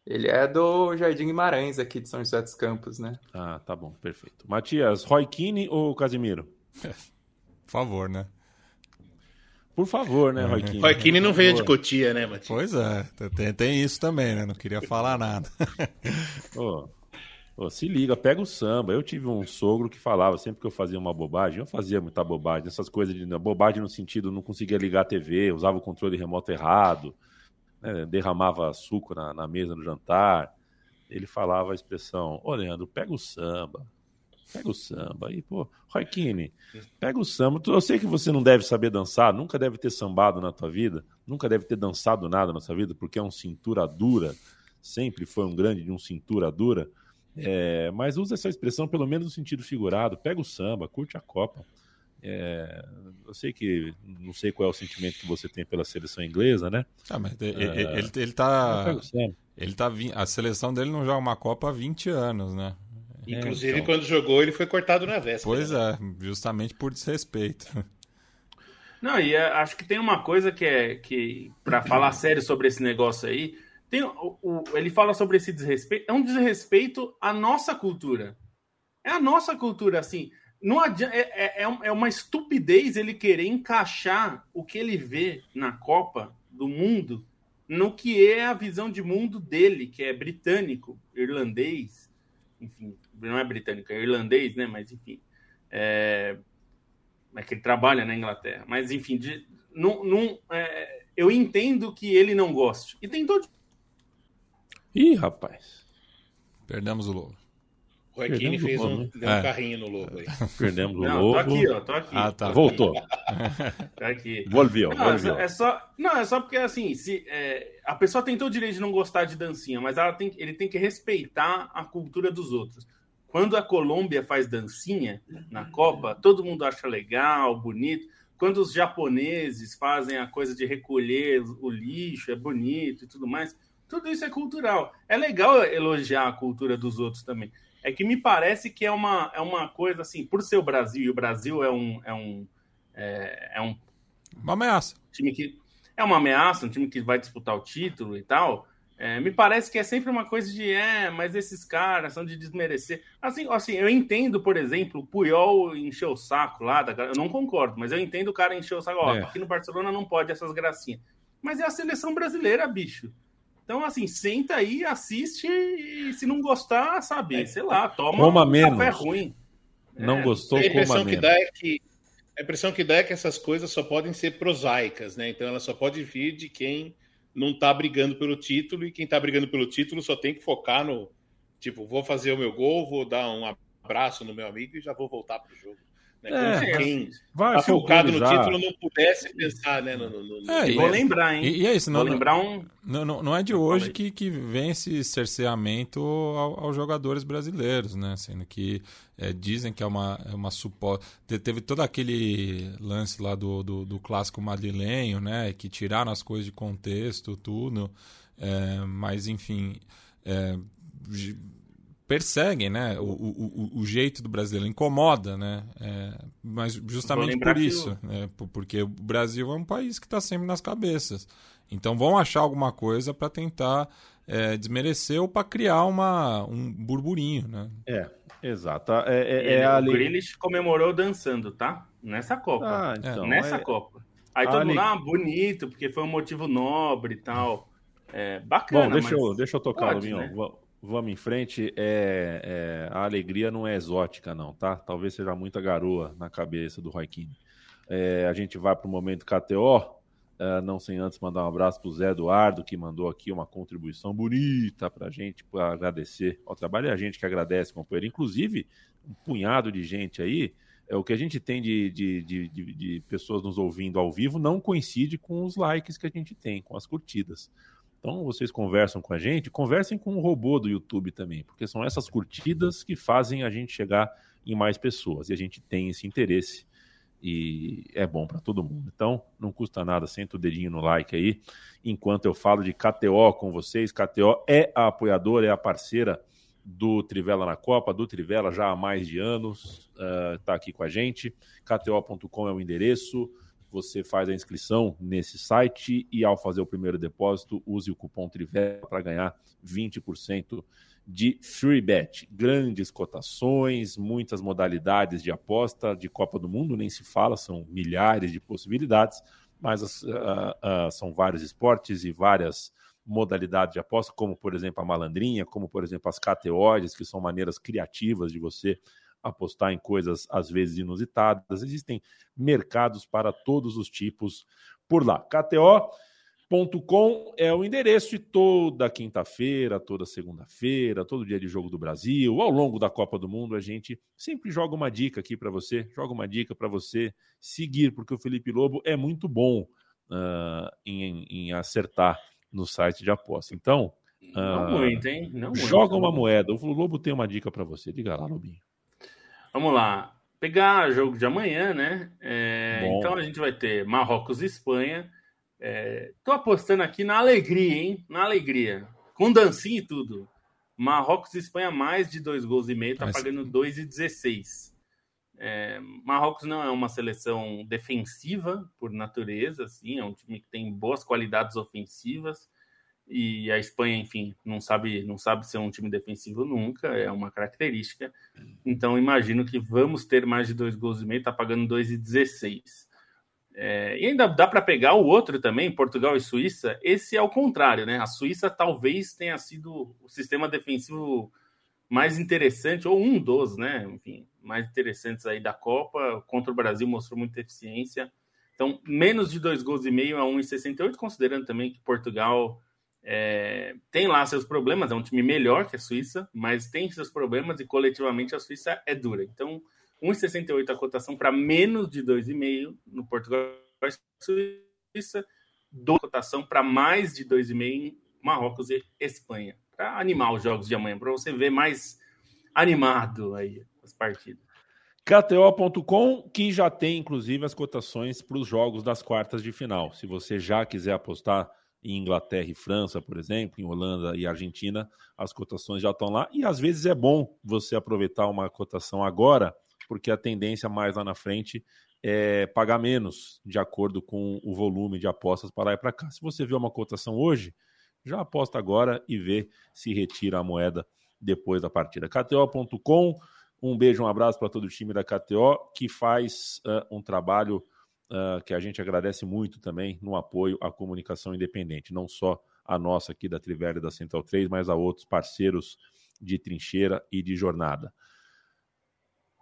Ele é do Jardim Guimarães, aqui de São José dos Campos, né? Ah, tá bom, perfeito. Matias, Roy Keane ou Casimiro? Por favor, né? Por favor, né, Roy Keane? Roy Keane não veio de Cotia, né, Matias? Pois é, tem, tem isso também, né? Não queria falar nada. oh, oh, se liga, pega o samba. Eu tive um sogro que falava sempre que eu fazia uma bobagem, eu fazia muita bobagem, essas coisas de bobagem no sentido não conseguia ligar a TV, usava o controle remoto errado né, derramava suco na, na, mesa no jantar, ele falava a expressão: Ô Leandro, pega o samba, pega o samba. Aí, pô, Roikine, pega o samba. Eu sei que você não deve saber dançar, nunca deve ter sambado na tua vida, nunca deve ter dançado nada na sua vida, porque é um cintura dura, sempre foi um grande de um cintura dura. É, mas usa essa expressão pelo menos no sentido figurado. Pega o samba, curte a Copa. É, eu sei que não sei qual é o sentimento que você tem pela seleção inglesa, né? Ah, mas ele, é, ele, ele tá. Ele tá. A seleção dele não joga uma Copa há 20 anos, né? Inclusive, é, então... quando jogou, ele foi cortado na véspera. Pois é, justamente por desrespeito. Não, e é, acho que tem uma coisa que é que, para falar sério sobre esse negócio aí, tem, o, o, ele fala sobre esse desrespeito, é um desrespeito à nossa cultura. É a nossa cultura, assim. Não adianta, é, é, é, é uma estupidez ele querer encaixar o que ele vê na Copa do Mundo no que é a visão de mundo dele, que é britânico, irlandês, enfim, não é britânico, é irlandês, né? Mas enfim, é, é que ele trabalha na Inglaterra. Mas enfim, de, não, não, é, eu entendo que ele não goste. E tem todo. Ih, rapaz. Perdemos o Lobo. O Aquini fez um, deu um é. carrinho no lobo aí. Perdemos o não, lobo. Tô aqui, ó, tô aqui. Ah, tá. Voltou. tá aqui. Volviu, não, volviu. É só, não, é só porque assim, se, é, a pessoa tem todo o direito de não gostar de dancinha, mas ela tem, ele tem que respeitar a cultura dos outros. Quando a Colômbia faz dancinha na Copa, todo mundo acha legal, bonito. Quando os japoneses fazem a coisa de recolher o lixo, é bonito e tudo mais. Tudo isso é cultural. É legal elogiar a cultura dos outros também é que me parece que é uma, é uma coisa assim, por ser o Brasil, e o Brasil é um. É, um, é, é um uma ameaça. Time que, é uma ameaça, um time que vai disputar o título e tal. É, me parece que é sempre uma coisa de, é, mas esses caras são de desmerecer. Assim, assim eu entendo, por exemplo, o Puyol encher o saco lá, da, eu não concordo, mas eu entendo o cara encher o saco. Ó, é. aqui no Barcelona não pode essas gracinhas. Mas é a seleção brasileira, bicho. Então, assim, senta aí, assiste e se não gostar, sabe, é. sei lá, toma Coma um menos. café ruim. Não é. gostou, a impressão que dá é que A impressão que dá é que essas coisas só podem ser prosaicas, né? Então ela só pode vir de quem não tá brigando pelo título e quem tá brigando pelo título só tem que focar no tipo, vou fazer o meu gol, vou dar um abraço no meu amigo e já vou voltar pro jogo. Né? É, quem vai tá focado no título não pudesse pensar, né? No, no, no... É, vou lembrar, hein? E, e é isso, não, lembrar um. Não, não, não é de hoje que, que vem esse cerceamento ao, aos jogadores brasileiros, né? Sendo que é, dizem que é uma, é uma suposta. Teve todo aquele lance lá do, do, do, clássico madrilenho, né? Que tiraram as coisas de contexto, tudo. É, mas, enfim. É, perseguem né, o, o, o, jeito do brasileiro, incomoda, né? É, mas justamente por isso, né, porque o Brasil é um país que está sempre nas cabeças. Então vão achar alguma coisa para tentar é, desmerecer ou para criar uma, um burburinho, né? É, exato. É, é, é o ali... Grealish comemorou dançando, tá? Nessa Copa. Ah, então, Nessa é- Copa. Aí todo mundo, ah, bonito, porque foi um motivo nobre e tal. É, bacana, Bom, deixa, eu, deixa eu tocar, Luminho. Né? Vamos em frente. É, é, a alegria não é exótica, não, tá? Talvez seja muita garoa na cabeça do Raikine. É, a gente vai para o momento KTO. É, não sem antes mandar um abraço para o Zé Eduardo, que mandou aqui uma contribuição bonita para a gente, para agradecer ao trabalho. É a gente que agradece, companheiro. Inclusive, um punhado de gente aí. É, o que a gente tem de, de, de, de pessoas nos ouvindo ao vivo não coincide com os likes que a gente tem, com as curtidas. Então, vocês conversam com a gente, conversem com o robô do YouTube também, porque são essas curtidas que fazem a gente chegar em mais pessoas e a gente tem esse interesse e é bom para todo mundo. Então, não custa nada, senta o dedinho no like aí, enquanto eu falo de KTO com vocês. KTO é a apoiadora, é a parceira do Trivela na Copa, do Trivela já há mais de anos, está uh, aqui com a gente. KTO.com é o endereço. Você faz a inscrição nesse site e, ao fazer o primeiro depósito, use o cupom TRIVELA para ganhar 20% de free bet. Grandes cotações, muitas modalidades de aposta de Copa do Mundo, nem se fala, são milhares de possibilidades, mas uh, uh, são vários esportes e várias modalidades de aposta, como por exemplo a malandrinha, como por exemplo as cateóides, que são maneiras criativas de você apostar em coisas às vezes inusitadas. Existem mercados para todos os tipos por lá. KTO.com é o endereço e toda quinta-feira, toda segunda-feira, todo dia de jogo do Brasil, ao longo da Copa do Mundo, a gente sempre joga uma dica aqui para você, joga uma dica para você seguir, porque o Felipe Lobo é muito bom uh, em, em acertar no site de aposta. Então, não uh, muito, hein? Não joga muito. uma moeda. O Lobo tem uma dica para você. Diga lá, Lobinho. Vamos lá. Pegar jogo de amanhã, né? É, então a gente vai ter Marrocos e Espanha. É, tô apostando aqui na alegria, hein? Na alegria. Com dancinha e tudo. Marrocos e Espanha mais de dois gols e meio, tá Mas... pagando 2,16. É, Marrocos não é uma seleção defensiva por natureza, assim, é um time que tem boas qualidades ofensivas e a Espanha, enfim, não sabe, não sabe ser um time defensivo nunca, é uma característica. Então, imagino que vamos ter mais de dois gols e meio, tá pagando 2,16. É, e ainda dá para pegar o outro também, Portugal e Suíça. Esse é o contrário, né? A Suíça talvez tenha sido o sistema defensivo mais interessante, ou um dos, né? Enfim, mais interessantes aí da Copa. Contra o Brasil mostrou muita eficiência. Então, menos de dois gols e meio a 1,68, considerando também que Portugal é, tem lá seus problemas, é um time melhor que a Suíça, mas tem seus problemas e coletivamente a Suíça é dura. Então, 1,68 a cotação para menos de 2,5 no Portugal e Suíça, do cotação para mais de 2,5 em Marrocos e Espanha. Para animar os jogos de amanhã, para você ver mais animado aí as partidas. KTO.com, que já tem inclusive as cotações para os jogos das quartas de final. Se você já quiser apostar em Inglaterra e França, por exemplo, em Holanda e Argentina, as cotações já estão lá. E às vezes é bom você aproveitar uma cotação agora, porque a tendência mais lá na frente é pagar menos, de acordo com o volume de apostas para lá e para cá. Se você vê uma cotação hoje, Já aposta agora e vê se retira a moeda depois da partida. KTO.com, um beijo, um abraço para todo o time da KTO que faz uh, um trabalho uh, que a gente agradece muito também no apoio à comunicação independente, não só a nossa aqui da Trivela e da Central 3, mas a outros parceiros de trincheira e de jornada.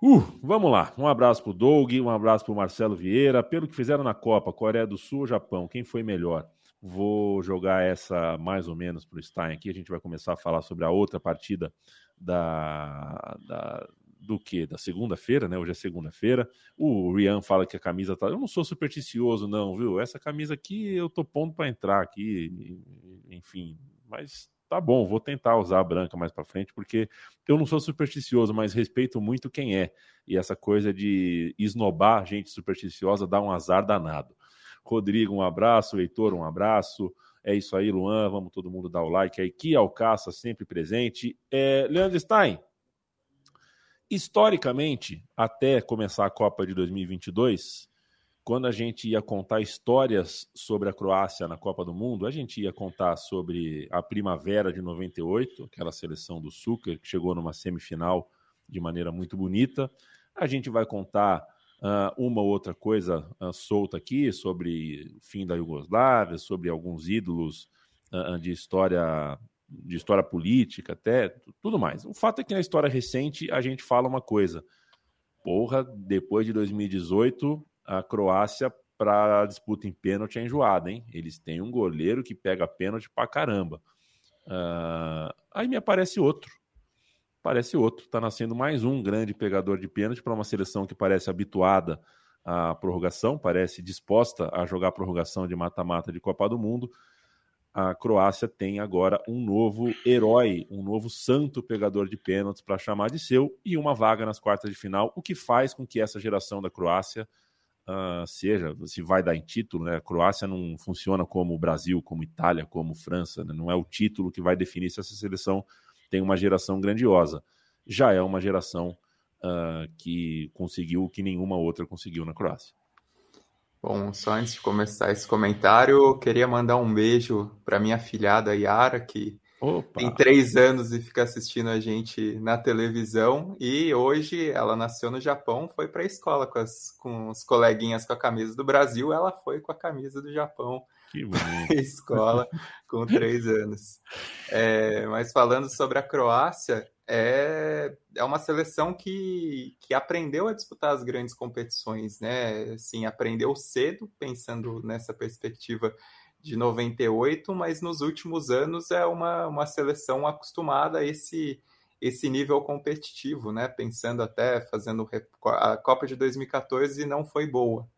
Uh, vamos lá. Um abraço pro Doug, um abraço pro Marcelo Vieira. Pelo que fizeram na Copa, Coreia do Sul ou Japão, quem foi melhor? Vou jogar essa mais ou menos pro Stein aqui. A gente vai começar a falar sobre a outra partida da, da do que? Da segunda-feira, né? Hoje é segunda-feira. O Rian fala que a camisa tá. Eu não sou supersticioso, não, viu? Essa camisa aqui eu tô pondo para entrar aqui, enfim. Mas tá bom, vou tentar usar a branca mais para frente, porque eu não sou supersticioso, mas respeito muito quem é. E essa coisa de esnobar gente supersticiosa dá um azar danado. Rodrigo, um abraço. Heitor, um abraço. É isso aí, Luan. Vamos todo mundo dar o like aí. Que Alcaça sempre presente. É, Leandro Stein, historicamente, até começar a Copa de 2022, quando a gente ia contar histórias sobre a Croácia na Copa do Mundo, a gente ia contar sobre a primavera de 98, aquela seleção do Sucre, que chegou numa semifinal de maneira muito bonita. A gente vai contar uh, uma ou outra coisa uh, solta aqui sobre o fim da Iugoslávia, sobre alguns ídolos uh, de história de história política, até tudo mais. O fato é que na história recente a gente fala uma coisa. Porra, depois de 2018, a Croácia para disputa em pênalti é enjoada, hein? Eles têm um goleiro que pega pênalti pra caramba. Uh, aí me aparece outro. Parece outro. Tá nascendo mais um grande pegador de pênalti para uma seleção que parece habituada à prorrogação, parece disposta a jogar prorrogação de mata-mata de Copa do Mundo. A Croácia tem agora um novo herói, um novo santo pegador de pênaltis para chamar de seu e uma vaga nas quartas de final, o que faz com que essa geração da Croácia uh, seja, se vai dar em título, né? A Croácia não funciona como o Brasil, como Itália, como França, né? não é o título que vai definir se essa seleção tem uma geração grandiosa. Já é uma geração uh, que conseguiu o que nenhuma outra conseguiu na Croácia. Bom, só antes de começar esse comentário, eu queria mandar um beijo para minha filhada Yara, que Opa. tem três anos e fica assistindo a gente na televisão. E hoje ela nasceu no Japão, foi para a escola com, as, com os coleguinhas com a camisa do Brasil, ela foi com a camisa do Japão. Que escola com três anos. É, mas falando sobre a Croácia, é, é uma seleção que, que aprendeu a disputar as grandes competições, né? Assim, aprendeu cedo, pensando nessa perspectiva de 98, mas nos últimos anos é uma, uma seleção acostumada a esse, esse nível competitivo, né? Pensando até fazendo a Copa de 2014 não foi boa,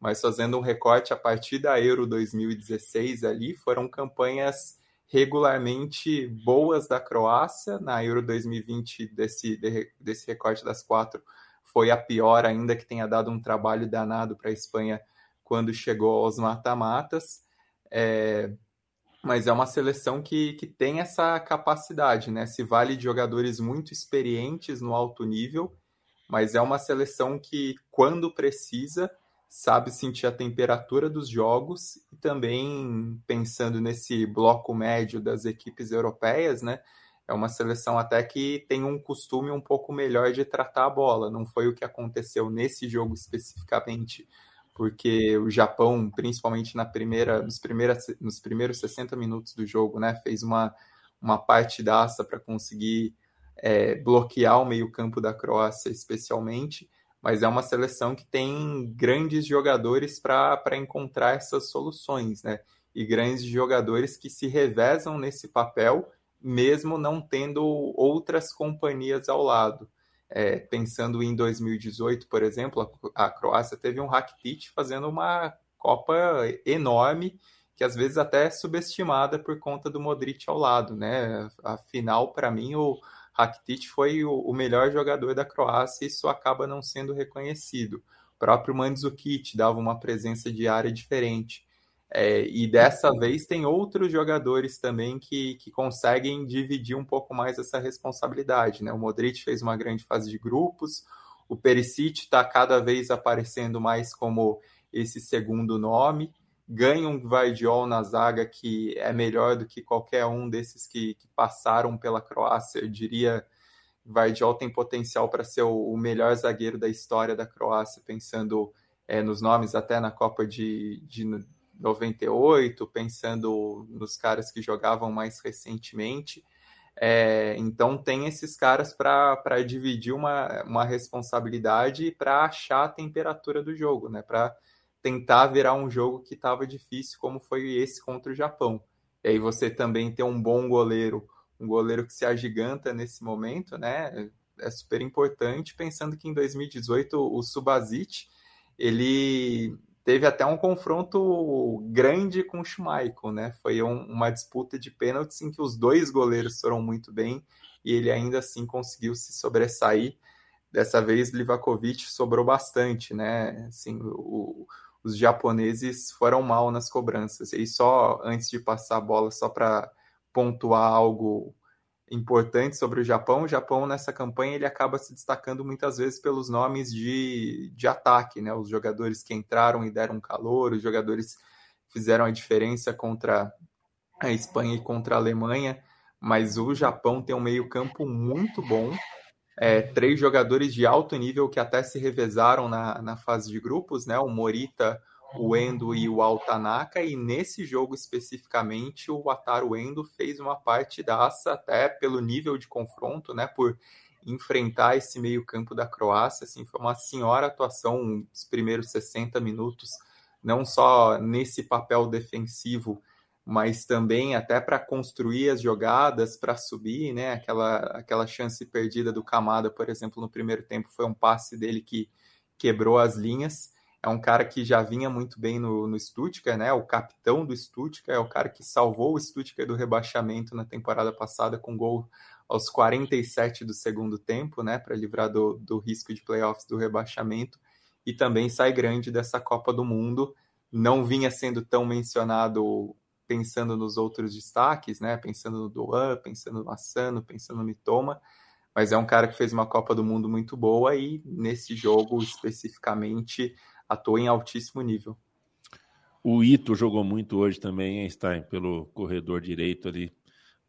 mas fazendo um recorte a partir da Euro 2016 ali, foram campanhas regularmente boas da Croácia. Na Euro 2020, desse, desse recorte das quatro, foi a pior, ainda que tenha dado um trabalho danado para a Espanha quando chegou aos mata-matas. É, mas é uma seleção que, que tem essa capacidade, né? Se vale de jogadores muito experientes no alto nível, mas é uma seleção que, quando precisa, sabe sentir a temperatura dos jogos e também pensando nesse bloco médio das equipes europeias, né? É uma seleção até que tem um costume um pouco melhor de tratar a bola. Não foi o que aconteceu nesse jogo especificamente porque o Japão, principalmente na primeira, nos, primeiras, nos primeiros 60 minutos do jogo, né, fez uma, uma partidaça para conseguir é, bloquear o meio-campo da Croácia, especialmente. Mas é uma seleção que tem grandes jogadores para encontrar essas soluções, né? E grandes jogadores que se revezam nesse papel, mesmo não tendo outras companhias ao lado. É, pensando em 2018, por exemplo, a, a Croácia teve um Rakitic fazendo uma Copa enorme, que às vezes até é subestimada por conta do Modric ao lado, né? Afinal, para mim, o Rakitic foi o, melhor jogador da Croácia e isso acaba não sendo reconhecido. O próprio Mandzukic dava uma presença de área diferente. É, e dessa vez tem outros jogadores também que, que conseguem dividir um pouco mais essa responsabilidade. Né? O Modric fez uma grande fase de grupos, o Perisic está cada vez aparecendo mais como esse segundo nome. Ganha um Vardiol na zaga que é melhor do que qualquer um desses que, que passaram pela Croácia. Eu diria Vardiol tem potencial para ser o, o, melhor zagueiro da história da Croácia, pensando é, nos nomes até na Copa de, de 98, pensando nos caras que jogavam mais recentemente. É, então tem esses caras para dividir uma, uma responsabilidade para achar a temperatura do jogo, né? Para tentar virar um jogo que estava difícil, como foi esse contra o Japão. E aí você também ter um bom goleiro, um goleiro que se agiganta nesse momento, né? É super importante, pensando que em 2018 o Subasic, ele teve até um confronto grande com o Schmeichel, né? Foi um, uma disputa de pênaltis em que os dois goleiros foram muito bem e ele ainda assim conseguiu se sobressair. Dessa vez, Livakovic sobrou bastante, né? Assim, o, os japoneses foram mal nas cobranças. E só antes de passar a bola, só para pontuar algo importante sobre o Japão, o Japão nessa campanha ele acaba se destacando muitas vezes pelos nomes de, de ataque, né? Os jogadores que entraram e deram calor, os jogadores fizeram a diferença contra a Espanha e contra a Alemanha, mas o Japão tem um meio-campo muito bom. É, três jogadores de alto nível que até se revezaram na, na fase de grupos, né? O Morita, o Endo e o Altanaka, e nesse jogo especificamente o Ataru Endo fez uma partidaça até pelo nível de confronto, né? Por enfrentar esse meio-campo da Croácia, assim, foi uma senhora atuação os primeiros 60 minutos, não só nesse papel defensivo mas também até para construir as jogadas, para subir, né? Aquela, aquela chance perdida do Camada, por exemplo, no primeiro tempo foi um passe dele que quebrou as linhas. É um cara que já vinha muito bem no, no Stuttgart, né? O capitão do Stuttgart, é o cara que salvou o Stuttgart do rebaixamento na temporada passada com gol aos 47 do segundo tempo, né? Para livrar do, do risco de playoffs do rebaixamento. E também sai grande dessa Copa do Mundo. Não vinha sendo tão mencionado pensando nos outros destaques, né? Pensando no Doan, pensando no Assano, pensando no Mitoma, mas é um cara que fez uma Copa do Mundo muito boa e nesse jogo especificamente atuou em altíssimo nível. O Ito jogou muito hoje também, hein, Stein, pelo corredor direito ali.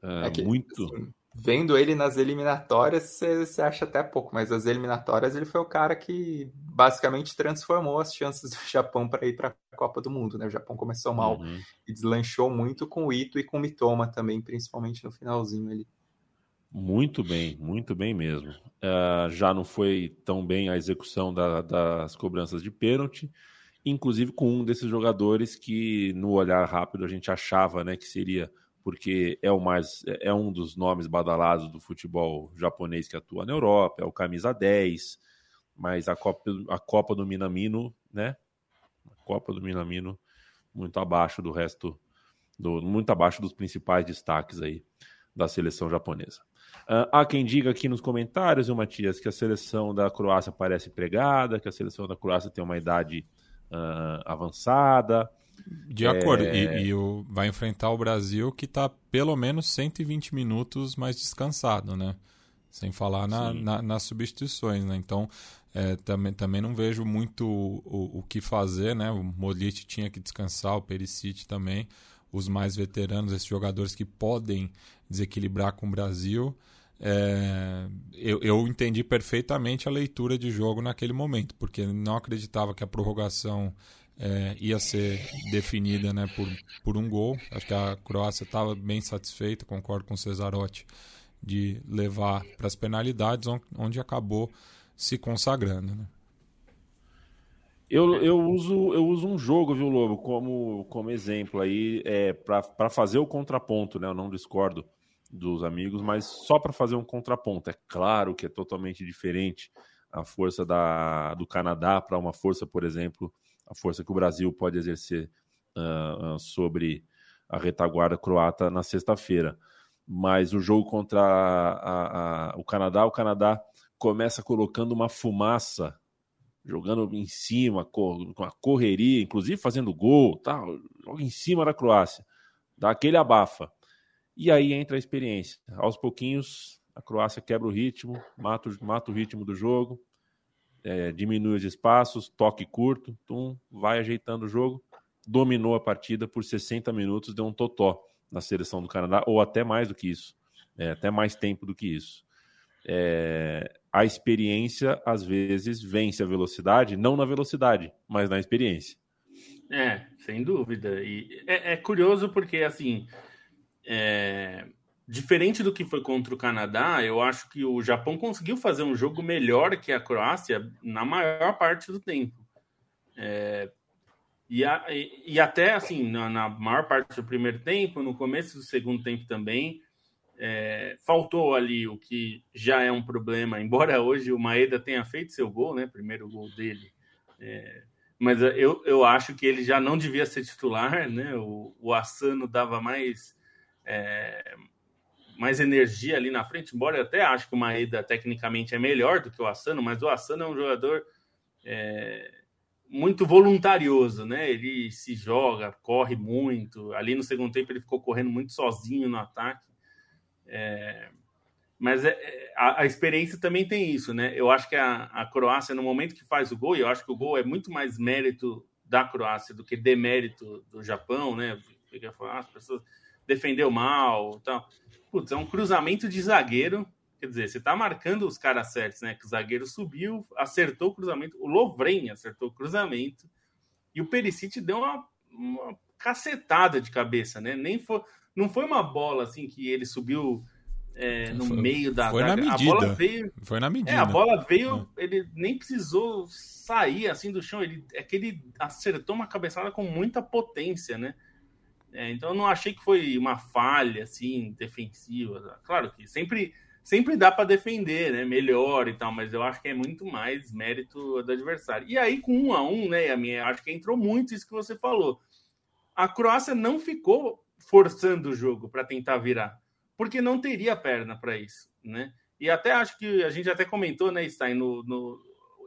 Uh, é que, muito. Assim, vendo ele nas eliminatórias, você acha até pouco, mas as eliminatórias ele foi o cara que basicamente transformou as chances do Japão para ir para a Copa do Mundo. Né? O Japão começou mal uhum. e deslanchou muito com o Ito e com o Mitoma também, principalmente no finalzinho ali. Muito bem, muito bem mesmo. Uh, já não foi tão bem a execução da, das cobranças de pênalti, inclusive com um desses jogadores que no olhar rápido a gente achava né, que seria porque é o mais é um dos nomes badalados do futebol japonês que atua na Europa, é o camisa 10, mas a Copa, a Copa do Minamino, né? A Copa do Minamino muito abaixo do resto do, muito abaixo dos principais destaques aí da seleção japonesa. Uh, há quem diga aqui nos comentários, o Matias, que a seleção da Croácia parece pregada, que a seleção da Croácia tem uma idade uh, avançada, de acordo. É... E, e o, vai enfrentar o Brasil que está pelo menos 120 minutos mais descansado, né? Sem falar na, na, nas substituições, né? Então, é, também, também não vejo muito o, o, que fazer, né? O Molit tinha que descansar, o Perisic também. Os mais veteranos, esses jogadores que podem desequilibrar com o Brasil. É, eu, eu entendi perfeitamente a leitura de jogo naquele momento, porque não acreditava que a prorrogação é, ia ser definida né, por, por um gol. Acho que a Croácia estava bem satisfeita, concordo com o Cesarotti, de levar para as penalidades, onde acabou se consagrando. Né? Eu, eu, uso, eu uso um jogo, viu, Lobo, como, como exemplo aí, é, para fazer o contraponto, né? Eu não discordo dos amigos, mas só para fazer um contraponto. É claro que é totalmente diferente a força da, do Canadá para uma força, por exemplo, a força que o Brasil pode exercer uh, sobre a retaguarda croata na sexta-feira. Mas o jogo contra a, a, o Canadá, o Canadá começa colocando uma fumaça, jogando em cima, com a correria, inclusive fazendo gol, joga em cima da Croácia, dá aquele abafa. E aí entra a experiência. Aos pouquinhos, a Croácia quebra o ritmo, mata, mata o ritmo do jogo, é, diminui os espaços, toque curto, tum, vai ajeitando o jogo dominou a partida por 60 minutos, deu um totó na seleção do Canadá, ou até mais do que isso, é, até mais tempo do que isso. É, a experiência, às vezes, vence a velocidade, não na velocidade, mas na experiência. É, sem dúvida. E é, é curioso porque, assim, é, diferente do que foi contra o Canadá, eu acho que o Japão conseguiu fazer um jogo melhor que a Croácia na maior parte do tempo. É, e, a, e, e, até assim, na, na, maior parte do primeiro tempo, no começo do segundo tempo também, é, faltou ali o que já é um problema, embora hoje o Maeda tenha feito seu gol, né? Primeiro gol dele. É, mas eu, eu acho que ele já não devia ser titular, né? O, o Assano dava mais, é, mais energia ali na frente, embora eu até acho que o Maeda tecnicamente é melhor do que o Assano, mas o Assano é um jogador é, muito voluntarioso, né? Ele se joga, corre muito. Ali no segundo tempo ele ficou correndo muito sozinho no ataque. É, mas é, é, a, a, experiência também tem isso, né? Eu acho que a, a Croácia, no momento que faz o gol, e eu acho que o gol é muito mais mérito da Croácia do que demérito do Japão, né? Ah, as pessoas defendeu mal, tal. Putz, é um cruzamento de zagueiro. Quer dizer, você tá marcando os caras certos, né? Que o zagueiro subiu, acertou o cruzamento, o Lovren acertou o cruzamento e o Perisic deu uma, uma cacetada de cabeça, né? Nem foi, não foi uma bola assim que ele subiu é, no foi, meio da. Foi da, na medida. A bola veio. Foi na medida. É, a bola veio, é. ele nem precisou sair assim do chão. Ele, é que ele acertou uma cabeçada com muita potência, né? É, então eu não achei que foi uma falha assim defensiva. Claro que sempre sempre dá para defender, né? Melhor e tal, mas eu acho que é muito mais mérito do adversário. E aí com um a um, né? A minha acho que entrou muito isso que você falou. A Croácia não ficou forçando o jogo para tentar virar porque não teria perna para isso, né? E até acho que a gente até comentou, né, Stein, no, no,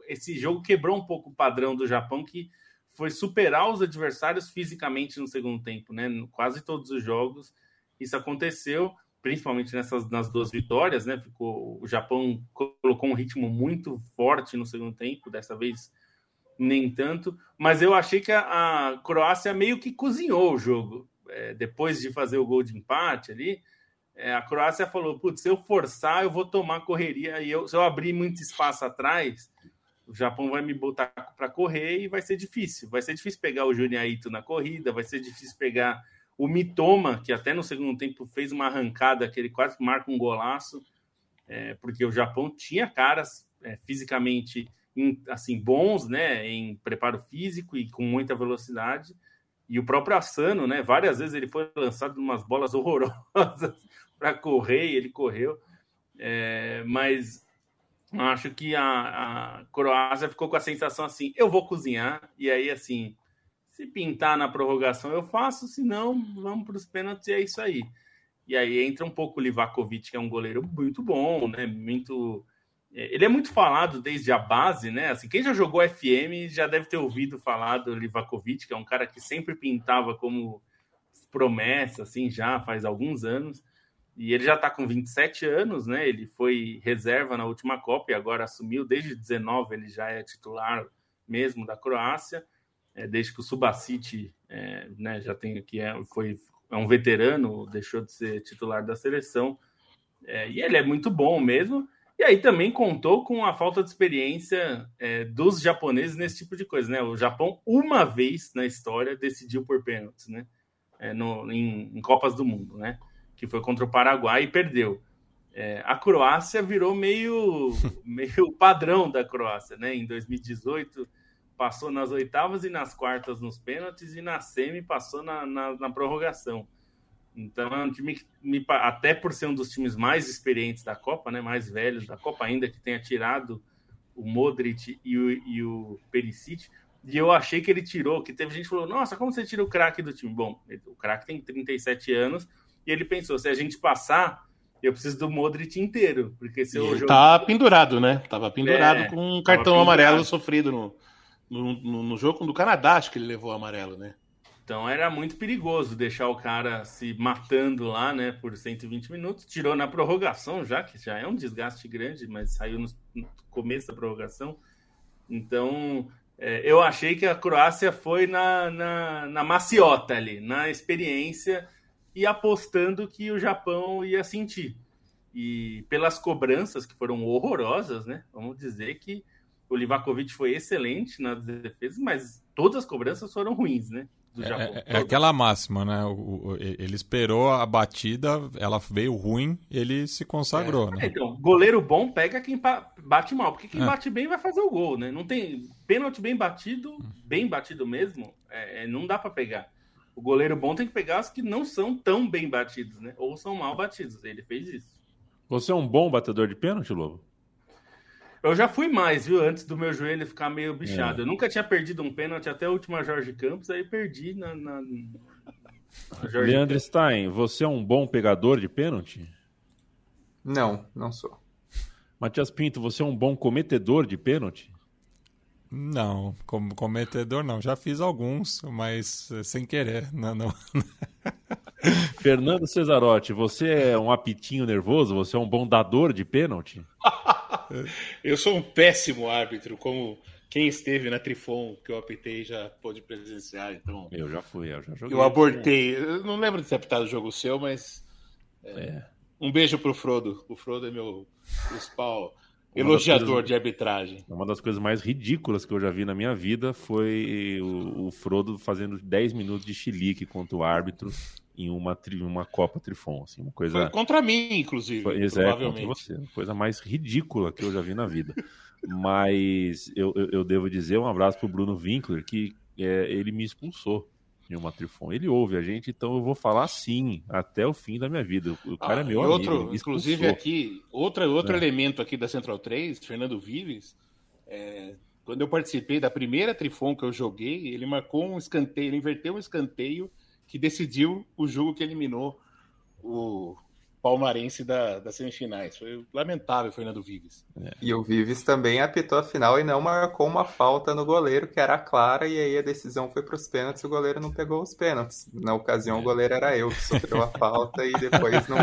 esse jogo quebrou um pouco o padrão do Japão, que foi superar os adversários fisicamente no segundo tempo, né? Quase todos os jogos isso aconteceu, principalmente nessas nas duas vitórias, né? Ficou o Japão colocou um ritmo muito forte no segundo tempo, dessa vez nem tanto, mas eu achei que a, a Croácia meio que cozinhou o jogo é, depois de fazer o gol de empate ali é, a Croácia falou: putz, se eu forçar, eu vou tomar correria. E eu, se eu abrir muito espaço atrás, o Japão vai me botar para correr e vai ser difícil. Vai ser difícil pegar o Juniaito na corrida, vai ser difícil pegar o Mitoma, que até no segundo tempo fez uma arrancada que ele quase marca um golaço, é, porque o Japão tinha caras é, fisicamente assim bons, né, em preparo físico e com muita velocidade. E o próprio Asano, né, várias vezes ele foi lançado umas bolas horrorosas para correr e ele correu. É, mas acho que a, a, Croácia ficou com a sensação assim: eu vou cozinhar, e aí, assim, se pintar na prorrogação eu faço, se não, vamos para os pênaltis e é isso aí. E aí entra um pouco o Livakovic, que é um goleiro muito bom, né? Muito. É, ele é muito falado desde a base, né? Assim, quem já jogou FM já deve ter ouvido falar do Livakovic, que é um cara que sempre pintava como promessa, assim, já faz alguns anos. E ele já está com 27 anos, né? Ele foi reserva na última Copa e agora assumiu desde 19, ele já é titular mesmo da Croácia, é, desde que o Subacite é, né, já tem aqui, é, foi, é um veterano, deixou de ser titular da seleção. É, e ele é muito bom mesmo. E aí também contou com a falta de experiência é, dos japoneses nesse tipo de coisa, né? O Japão, uma vez na história, decidiu por pênaltis, né? É, no, em, em Copas do Mundo, né? Que foi contra o Paraguai e perdeu. É, a Croácia virou meio, meio padrão da Croácia, né? Em 2018 passou nas oitavas e nas quartas nos pênaltis e na semi passou na, na, na prorrogação. Então é um time que, me, até por ser um dos times mais experientes da Copa, né? Mais velhos da Copa, ainda que tenha tirado o Modric e o, e o Perisic, e eu achei que ele tirou, que teve gente que falou, nossa, como você tira o craque do time? Bom, o craque tem 37 anos, e ele pensou: se a gente passar, eu preciso do Modric inteiro. Porque se eu jogo... Tá pendurado, né? Tava pendurado é, com um cartão amarelo sofrido no, no, no, jogo do Canadá, acho que ele levou amarelo, né? Então era muito perigoso deixar o cara se matando lá, né, por 120 minutos. Tirou na prorrogação já, que já é um desgaste grande, mas saiu no começo da prorrogação. Então É, eu achei que a Croácia foi na, na, na maciota ali, na experiência e apostando que o Japão ia sentir. E pelas cobranças que foram horrorosas, né? Vamos dizer que o Livakovic foi excelente nas defesas, mas todas as cobranças foram ruins, né? do Japão. É, é, é aquela máxima, né? O, o, ele esperou a batida, ela veio ruim, ele se consagrou, é. né? Então, goleiro bom pega quem bate mal, porque quem é. bate bem vai fazer o gol, né? Não tem pênalti bem batido, bem batido mesmo, é, é, não dá para pegar. O goleiro bom tem que pegar os que não são tão bem batidos, né? Ou são mal batidos. Ele fez isso. Você é um bom batedor de pênalti, Lobo? Eu já fui mais, viu? Antes do meu joelho ficar meio bichado. É. Eu nunca tinha perdido um pênalti até a última Jorge Campos, aí perdi na. na, na Leandro Campos. Stein, você é um bom pegador de pênalti? Não, não sou. Matias Pinto, você é um bom cometedor de pênalti? Não, como cometedor não. Já fiz alguns, mas eh, sem querer. Não, não. Fernando Cesarotti, você é um apitinho nervoso? Você é um bom dador de pênalti? eu sou um péssimo árbitro, como quem esteve na Trifon que eu apitei já pôde presenciar. Então, eu já fui, eu já joguei. Eu abortei. Eu não lembro de ter apitado o jogo seu, mas. É, é. Um beijo pro Frodo. O Frodo é meu principal elogiador coisas, de arbitragem. Uma das coisas mais ridículas que eu já vi na minha vida foi o, o Frodo fazendo 10 minutos de chilique contra o árbitro em uma, uma Copa Trifon. Assim, uma coisa... Foi contra mim, inclusive. Foi, provavelmente. você. Coisa mais ridícula que eu já vi na vida. Mas eu, eu, eu, devo dizer um abraço pro Bruno Winkler, que é, ele me expulsou em uma Trifon. Ele ouve a gente, então eu vou falar sim até o fim da minha vida. O cara é ah, é meu outro, amigo. Inclusive aqui, outra, outro é. elemento aqui da Central 3, Fernando Vives, é, quando eu participei da primeira Trifon que eu joguei, ele marcou um escanteio, ele inverteu um escanteio que decidiu o jogo que eliminou o palmarense da, das semifinais. Foi lamentável, Fernando Vives. É. E o Vives também apitou a final e não marcou uma falta no goleiro, que era clara, e aí a decisão foi para os pênaltis e o goleiro não pegou os pênaltis. Na ocasião, é. o goleiro era eu que sofreu a falta e depois não,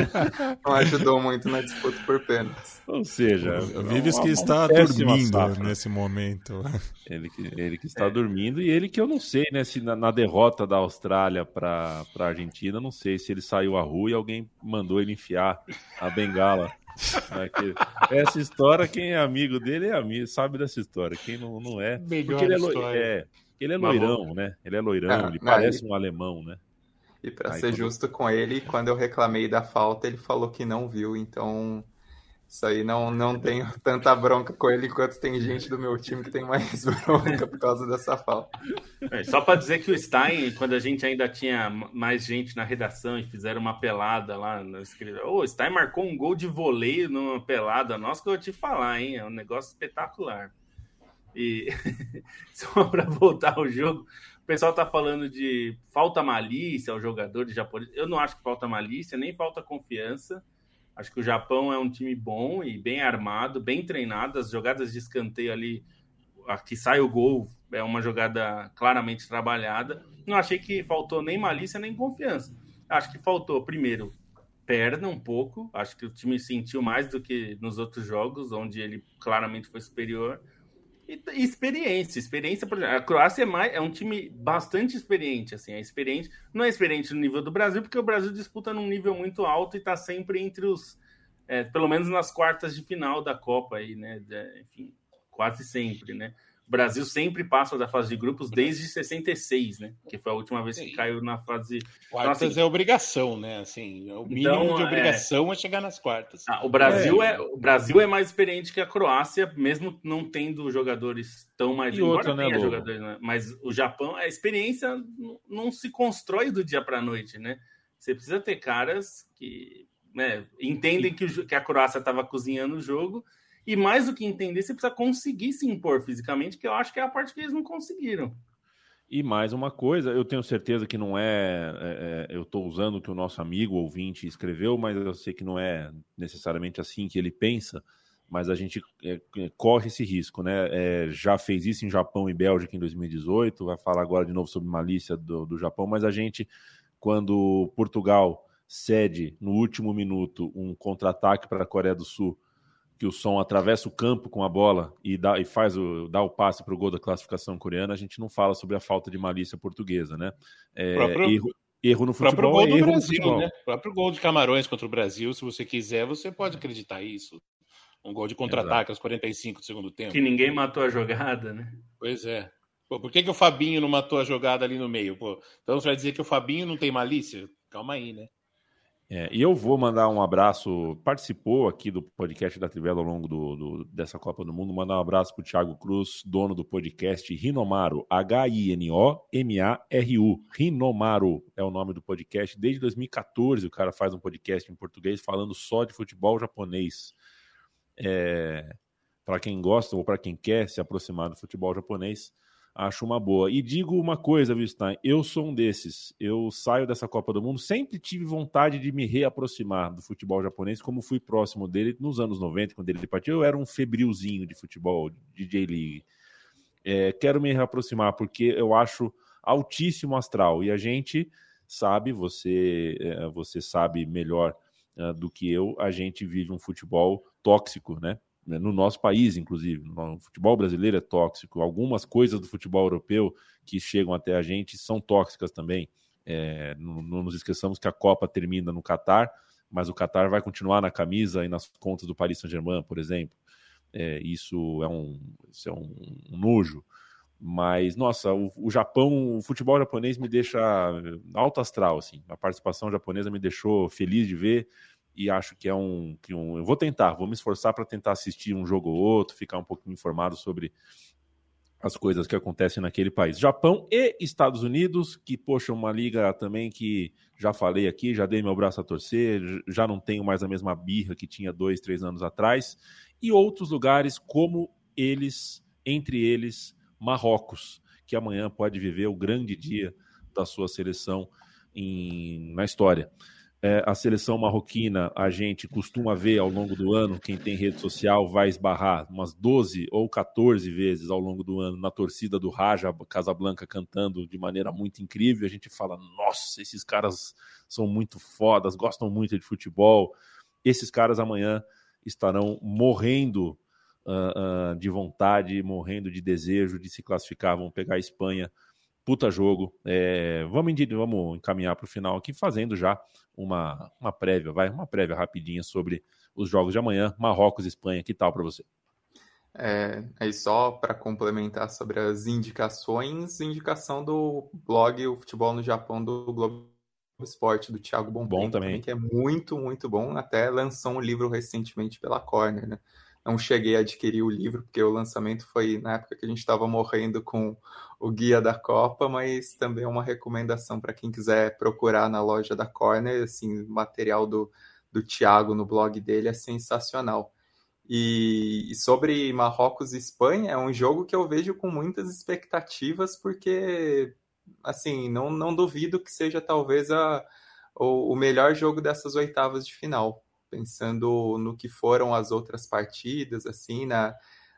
não ajudou muito na disputa por pênaltis. Ou seja, o Vives que está dormindo safra. nesse momento. Ele que, ele que está é. dormindo e ele que eu não sei, né, se na, na derrota da Austrália para a Argentina, não sei se ele saiu à rua e alguém mandou ele enfiar a bengala. Essa história, quem é amigo dele é amigo, sabe dessa história. Quem não, não é. Melhor porque ele é, é, ele é loirão, né? Ele é loirão, ah, ele parece um alemão, né? E para ser quando... justo com ele, quando eu reclamei da falta, ele falou que não viu, então isso aí não, não tenho tanta bronca com ele enquanto tem gente do meu time que tem mais bronca por causa dessa falta. É, só para dizer que o Stein, quando a gente ainda tinha mais gente na redação e fizeram uma pelada lá no escritório, oh, o Stein marcou um gol de voleio numa pelada nossa que eu vou te falar, hein? É um negócio espetacular. E só para voltar ao jogo, o pessoal tá falando de falta malícia ao jogador de japonês. Eu não acho que falta malícia, nem falta confiança. Acho que o Japão é um time bom e bem armado, bem treinado. As jogadas de escanteio ali, aqui sai o gol, é uma jogada claramente trabalhada. Não achei que faltou nem malícia nem confiança. Acho que faltou, primeiro, perna um pouco. Acho que o time sentiu mais do que nos outros jogos, onde ele claramente foi superior. E, e experiência, experiência, por exemplo, a Croácia é, mais, é um time bastante experiente, assim, é experiente, não é experiente no nível do Brasil, porque o Brasil disputa num nível muito alto e está sempre entre os, é, pelo menos nas quartas de final da Copa aí, né, enfim, quase sempre, né. O Brasil sempre passa da fase de grupos desde 66, né? Que foi a última vez que caiu na fase. Quartas então, assim, é obrigação, né? Assim, o mínimo então, de é. obrigação é... é, chegar nas quartas. Ah, o, Brasil é... é... o Brasil é mais experiente que a Croácia, mesmo não tendo jogadores tão mais. E outra, né, jogadores, né? Mas o Japão, a experiência não se constrói do dia para a noite, né? Você precisa ter caras que né, entendem que, o, que a Croácia estava cozinhando o jogo e mais do que entender, você precisa conseguir se impor fisicamente, que eu acho que é a parte que eles não conseguiram. E mais uma coisa, eu tenho certeza que não é, é, é eu estou usando o que o nosso amigo ouvinte escreveu, mas eu sei que não é necessariamente assim que ele pensa, mas a gente é, é corre esse risco, né? É, já fez isso em Japão e Bélgica em 2018, vai falar agora de novo sobre malícia do, do Japão, mas a gente, quando Portugal cede no último minuto um contra-ataque para a Coreia do Sul que o som atravessa o campo com a bola e, dá, e faz o, dá o passe para o gol da classificação coreana, a gente não fala sobre a falta de malícia portuguesa, né? É, próprio, erro, erro no futebol. O próprio gol é do Brasil, né? O próprio gol de Camarões contra o Brasil, se você quiser, você pode acreditar isso. Um gol de contra-ataque aos 45 do segundo tempo. Que ninguém matou a jogada, né? Pois é. Pô, por que, que o Fabinho não matou a jogada ali no meio? Pô, então você vai dizer que o Fabinho não tem malícia? Calma aí, né? É, e eu vou mandar um abraço. Participou aqui do podcast da Trivela ao longo do, do dessa Copa do Mundo. Mandar um abraço para o Thiago Cruz, dono do podcast Rinomaru. H-I-N-O-M-A-R-U. Rinomaru é o nome do podcast. Desde 2014 o cara faz um podcast em português falando só de futebol japonês. É, para quem gosta ou para quem quer se aproximar do futebol japonês acho uma boa. E digo uma coisa, viu? Eu sou um desses. Eu saio dessa Copa do Mundo, sempre tive vontade de me reaproximar do futebol japonês, como fui próximo dele nos anos 90, quando ele partiu. Eu era um febrilzinho de futebol, de J-League. É, quero me reaproximar, porque eu acho altíssimo astral. E a gente sabe, você, é, você sabe melhor uh, do que eu, a gente vive um futebol tóxico, né? Né, no nosso país, inclusive. O futebol brasileiro é tóxico. Algumas coisas do futebol europeu que chegam até a gente são tóxicas também. É, não, não, nos esqueçamos que a Copa termina no Catar, mas o Catar vai continuar na camisa e nas contas do Paris Saint-Germain, por exemplo. É, isso é um, isso é um, nojo. Mas, nossa, o, o, Japão, o futebol japonês me deixa alto astral, assim. A participação japonesa me deixou feliz de ver e acho que é um, que um. Eu vou tentar, vou me esforçar para tentar assistir um jogo ou outro, ficar um pouquinho informado sobre as coisas que acontecem naquele país. Japão e Estados Unidos, que, poxa, uma liga também que já falei aqui, já dei meu braço a torcer, já não tenho mais a mesma birra que tinha dois, três anos atrás, e outros lugares como eles, entre eles, Marrocos, que amanhã pode viver o grande dia da sua seleção em, na história. É, a seleção marroquina, a gente costuma ver ao longo do ano, quem tem rede social vai esbarrar umas 12 ou 14 vezes ao longo do ano na torcida do Raja Casablanca cantando de maneira muito incrível. A gente fala: nossa, esses caras são muito fodas, gostam muito de futebol. Esses caras amanhã estarão morrendo uh, uh, de vontade, morrendo de desejo de se classificar. Vão pegar a Espanha puta jogo. É, vamos, vamos encaminhar para o final aqui, fazendo já uma, uma prévia, vai, uma prévia rapidinha sobre os jogos de amanhã, Marrocos e Espanha. Que tal para você? É, aí só para complementar sobre as indicações, indicação do blog O Futebol no Japão do Globo Esporte, do Thiago Bombom, bom também. que é muito, muito bom. Até lançou um livro recentemente pela Corner, né? Não cheguei a adquirir o livro, porque o lançamento foi na época que a gente estava morrendo com o guia da Copa, mas também é uma recomendação para quem quiser procurar na loja da Corner, assim, o material do, do Thiago no blog dele é sensacional. E, e, sobre Marrocos e Espanha, é um jogo que eu vejo com muitas expectativas, porque, assim, não, não duvido que seja talvez a, o, o melhor jogo dessas oitavas de final pensando no que foram as outras partidas, assim, na,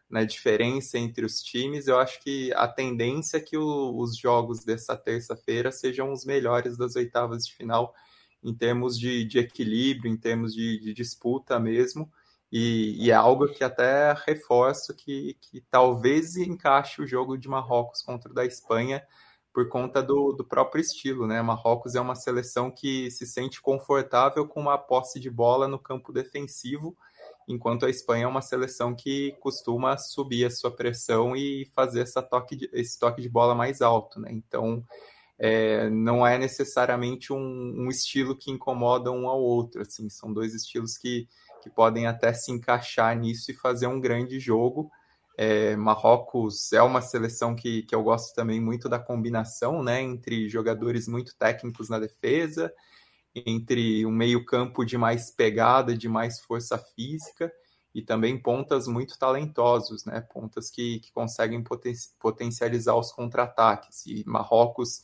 na diferença entre os times, eu acho que a tendência é que o, os jogos dessa terça-feira sejam os melhores das oitavas de final, em termos de, de equilíbrio, em termos de, de disputa mesmo, e, e, é algo que até reforço que, que talvez encaixe o jogo de Marrocos contra o da Espanha por conta do, do próprio estilo, né? Marrocos é uma seleção que se sente confortável com uma posse de bola no campo defensivo, enquanto a Espanha é uma seleção que costuma subir a sua pressão e fazer essa toque de, esse toque de bola mais alto, né? Então, é, não é necessariamente um, um, estilo que incomoda um ao outro, assim, são dois estilos que, que podem até se encaixar nisso e fazer um grande jogo, é, Marrocos é uma seleção que, que eu gosto também muito da combinação, né, entre jogadores muito técnicos na defesa, entre um meio-campo de mais pegada, de mais força física, e também pontas muito talentosos, né, pontas que, que conseguem poten potencializar os contra-ataques. E Marrocos,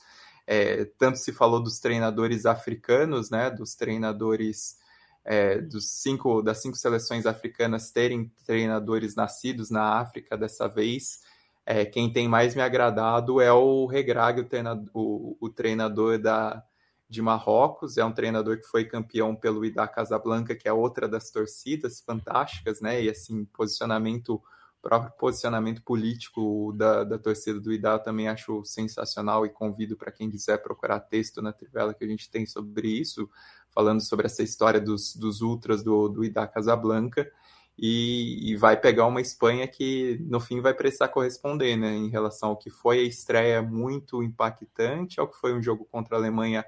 é, tanto se falou dos treinadores africanos, né, dos treinadores é, dos cinco, das cinco seleções africanas terem treinadores nascidos na África dessa vez, é, quem tem mais me agradado é o Regrag, o treinador, o, o treinador da, de Marrocos, é um treinador que foi campeão pelo Ida Casablanca, que é outra das torcidas fantásticas, né? E assim, posicionamento, próprio posicionamento político da, da torcida do Ida também acho sensacional e convido para quem quiser procurar texto na Trivela que a gente tem sobre isso, falando sobre essa história dos, dos ultras do, do Ida Casablanca. E, e, vai pegar uma Espanha que no fim vai precisar corresponder, né, em relação ao que foi a estreia muito impactante, ao que foi um jogo contra a Alemanha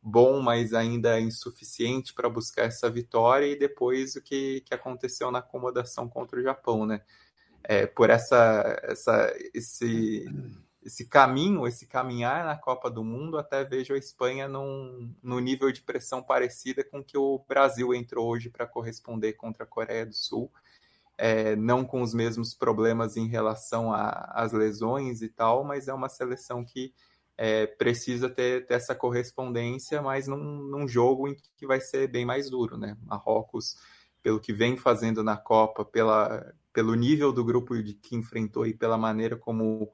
bom, mas ainda insuficiente para buscar essa vitória, e depois o que, que aconteceu na acomodação contra o Japão, né? É, por essa, essa, esse, esse caminho, esse caminhar na Copa do Mundo, até vejo a Espanha num, num nível de pressão parecida com que o Brasil entrou hoje para corresponder contra a Coreia do Sul. É, não com os mesmos problemas em relação às lesões e tal, mas é uma seleção que é, precisa ter, ter, essa correspondência, mas num, num, jogo em que vai ser bem mais duro, né? Marrocos, pelo que vem fazendo na Copa, pela, pelo nível do grupo de, que enfrentou e pela maneira como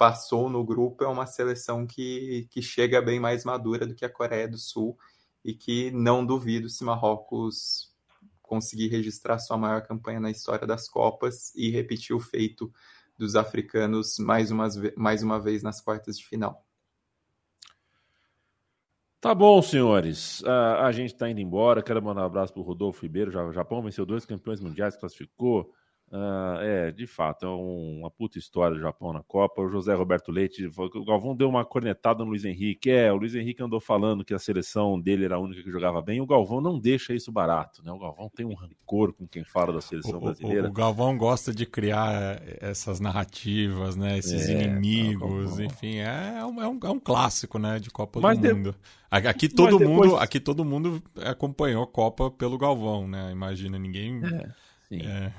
passou no grupo, é uma seleção que, que chega bem mais madura do que a Coreia do Sul e que não duvido se Marrocos conseguir registrar sua maior campanha na história das Copas e repetir o feito dos africanos mais uma, mais uma vez nas quartas de final. Tá bom, senhores. Uh, a gente está indo embora. Quero mandar um abraço para o Rodolfo Ribeiro. O Japão venceu dois campeões mundiais, classificou. Uh, é, de fato, é um, uma puta história do Japão na Copa. O José Roberto Leite, o Galvão deu uma cornetada no Luiz Henrique. É, o Luiz Henrique andou falando que a seleção dele era a única que jogava bem. O Galvão não deixa isso barato, né? O Galvão tem um rancor com quem fala da seleção o, brasileira. O, o, Galvão gosta de criar essas narrativas, né? Esses é, inimigos, enfim, é, é, um, é, um, é um clássico, né? De Copa Mas do de... Mundo. Aqui todo mundo, aqui todo mundo acompanhou a Copa pelo Galvão, né? Imagina ninguém. É, sim. É.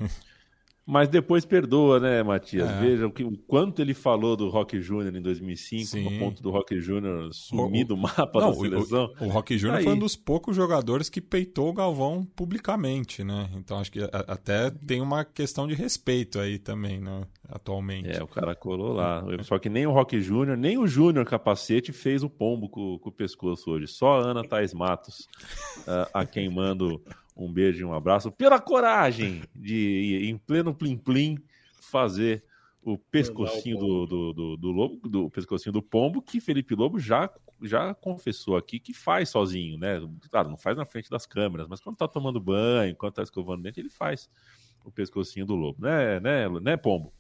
Mas depois perdoa, né, Matias? É. Veja o, que, o quanto ele falou do Rock Júnior em 2005, Sim. no ponto do Rock Júnior sumir do mapa não, da seleção. O, o, o Rock Júnior tá foi um dos poucos jogadores que peitou o Galvão publicamente, né? Então acho que a, até tem uma questão de respeito aí também, né? Atualmente. É, o cara colou lá. Só que nem o Rock Júnior, nem o Júnior Capacete fez o pombo com, com, o pescoço hoje. Só a Ana Tais Matos, uh, a quem mando um beijo e um abraço pela coragem de, em pleno plim-plim, fazer o pescocinho do, do, do, do, lobo, do pescocinho do pombo, que Felipe Lobo já, já confessou aqui que faz sozinho, né? Claro, não faz na frente das câmeras, mas quando tá tomando banho, quando tá escovando dente, ele faz o pescocinho do lobo, né, né, né pombo?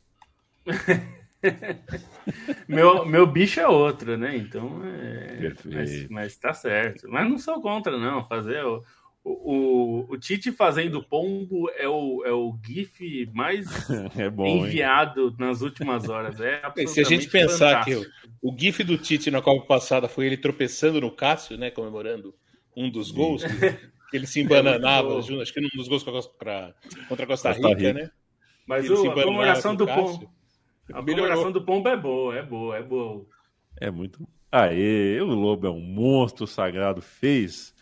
meu, meu bicho é outro, né? Então, é... mas, mas tá certo. Mas não sou contra, não, fazer o o, o, Tite fazendo pombo é o, é o GIF mais é bom, enviado hein? nas últimas horas. É Se a gente pensar fantástico. que o, o, GIF do Tite na Copa passada foi ele tropeçando no Cássio, né? Comemorando um dos gols, que, ele se embananava, é acho que num dos gols contra, contra a Costa Rica, Rica, né? Mas o, a comemoração do pombo. A comemoração do pombo é boa, é boa, é boa. É muito. Aê, o Lobo é um monstro sagrado, fez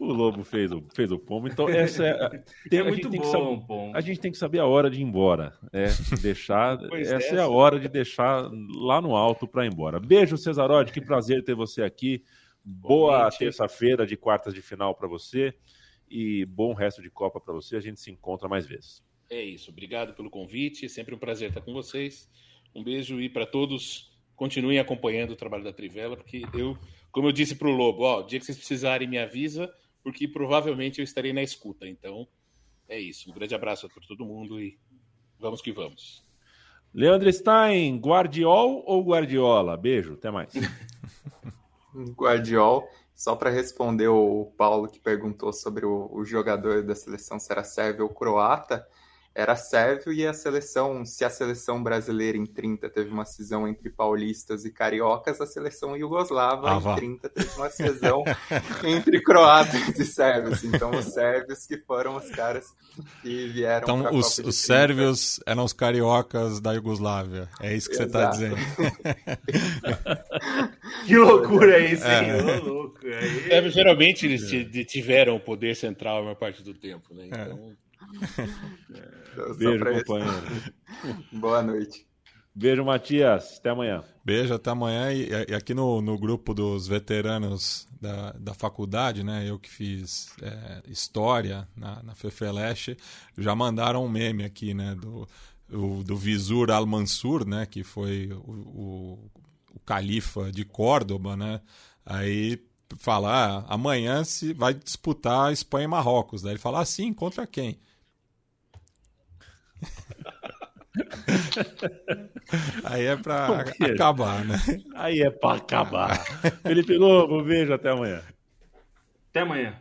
o Lobo fez o, fez o pombo, então essa é. Tem, é muito bom, saber, A gente tem que saber a hora de ir embora. É, deixar. essa é, é a hora de deixar lá no alto para ir embora. Beijo, Cesarode, que prazer ter você aqui. Boa terça-feira de quartas de final para você e bom resto de Copa para você. A gente se encontra mais vezes. É isso. Obrigado pelo convite. Sempre um prazer estar com vocês. Um beijo e para todos continuem acompanhando o trabalho da Trivela, porque eu, como eu disse para o Lobo, ó, o dia que vocês precisarem me avisa porque provavelmente eu estarei na escuta. Então, é isso. Um grande abraço para todo mundo e vamos que vamos. Leandro Stein, Guardiol ou Guardiola? Beijo, até mais. Guardiol. Só para responder o Paulo que perguntou sobre o, o jogador da seleção se era sérvio ou croata, era sérvio e a seleção, se a seleção brasileira em 30 teve uma cisão entre paulistas e cariocas, a seleção iugoslava ah, em 30 teve uma cisão entre croatas e sérvios. Então os sérvios que foram os caras que vieram Então os, os sérvios eram os cariocas da Iugoslávia. É isso que você está dizendo. que loucura é isso, é. hein? louco. É, geralmente eles tiveram o poder central a maior parte do tempo, né? É. Então... É. Beijo, companheiro. Boa noite. Beijo, Matias. Até amanhã. Beijo, até amanhã. E, e aqui no, no grupo dos veteranos da, da faculdade, né? Eu que fiz é, história na, na Fefeleste, já mandaram um meme aqui, né? Do, o, do Visur al-Mansur, né? Que foi o, o, o califa de Córdoba, né? Aí falar ah, amanhã se vai disputar Espanha e Marrocos. Daí ele fala assim, contra quem? Aí é pra acabar, né? Aí é pra acabar. Felipe Lobo, beijo, até amanhã. Até amanhã.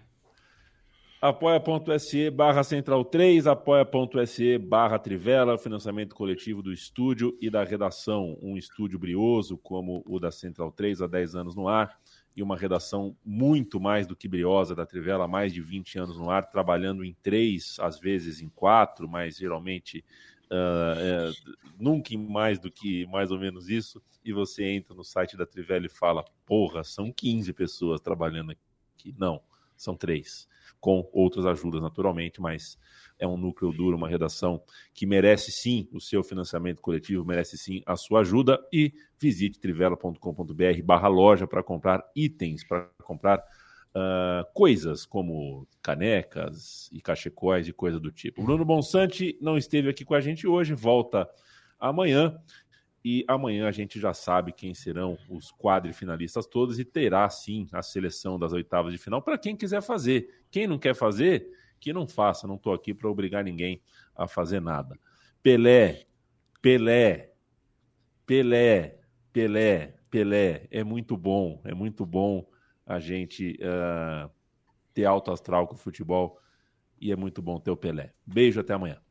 apoia.se barra central 3, apoia.se barra trivela, financiamento coletivo do estúdio e da redação. Um estúdio brioso como o da Central 3 há 10 anos no ar e uma redação muito mais do que briosa da Trivela, mais de 20 anos no ar, trabalhando em três, às vezes em quatro, mas geralmente uh, é, nunca em mais do que mais ou menos isso. E você entra no site da Trivela e fala: porra, são 15 pessoas trabalhando aqui. Não, são três, com outras ajudas naturalmente, mas é um núcleo duro, uma redação que merece sim o seu financiamento coletivo, merece sim a sua ajuda e visite trivela.com.br barra loja para comprar itens, para comprar uh, coisas como canecas e cachecóis e coisa do tipo. Bruno Bonsante não esteve aqui com a gente hoje, volta amanhã. E amanhã a gente já sabe quem serão os quadrifinalistas todos e terá sim a seleção das oitavas de final para quem quiser fazer. Quem não quer fazer, que não faça, não estou aqui para obrigar ninguém a fazer nada. Pelé, Pelé, Pelé, Pelé, Pelé, é muito bom, é muito bom a gente uh, ter alto astral com o futebol e é muito bom ter o Pelé. Beijo, até amanhã.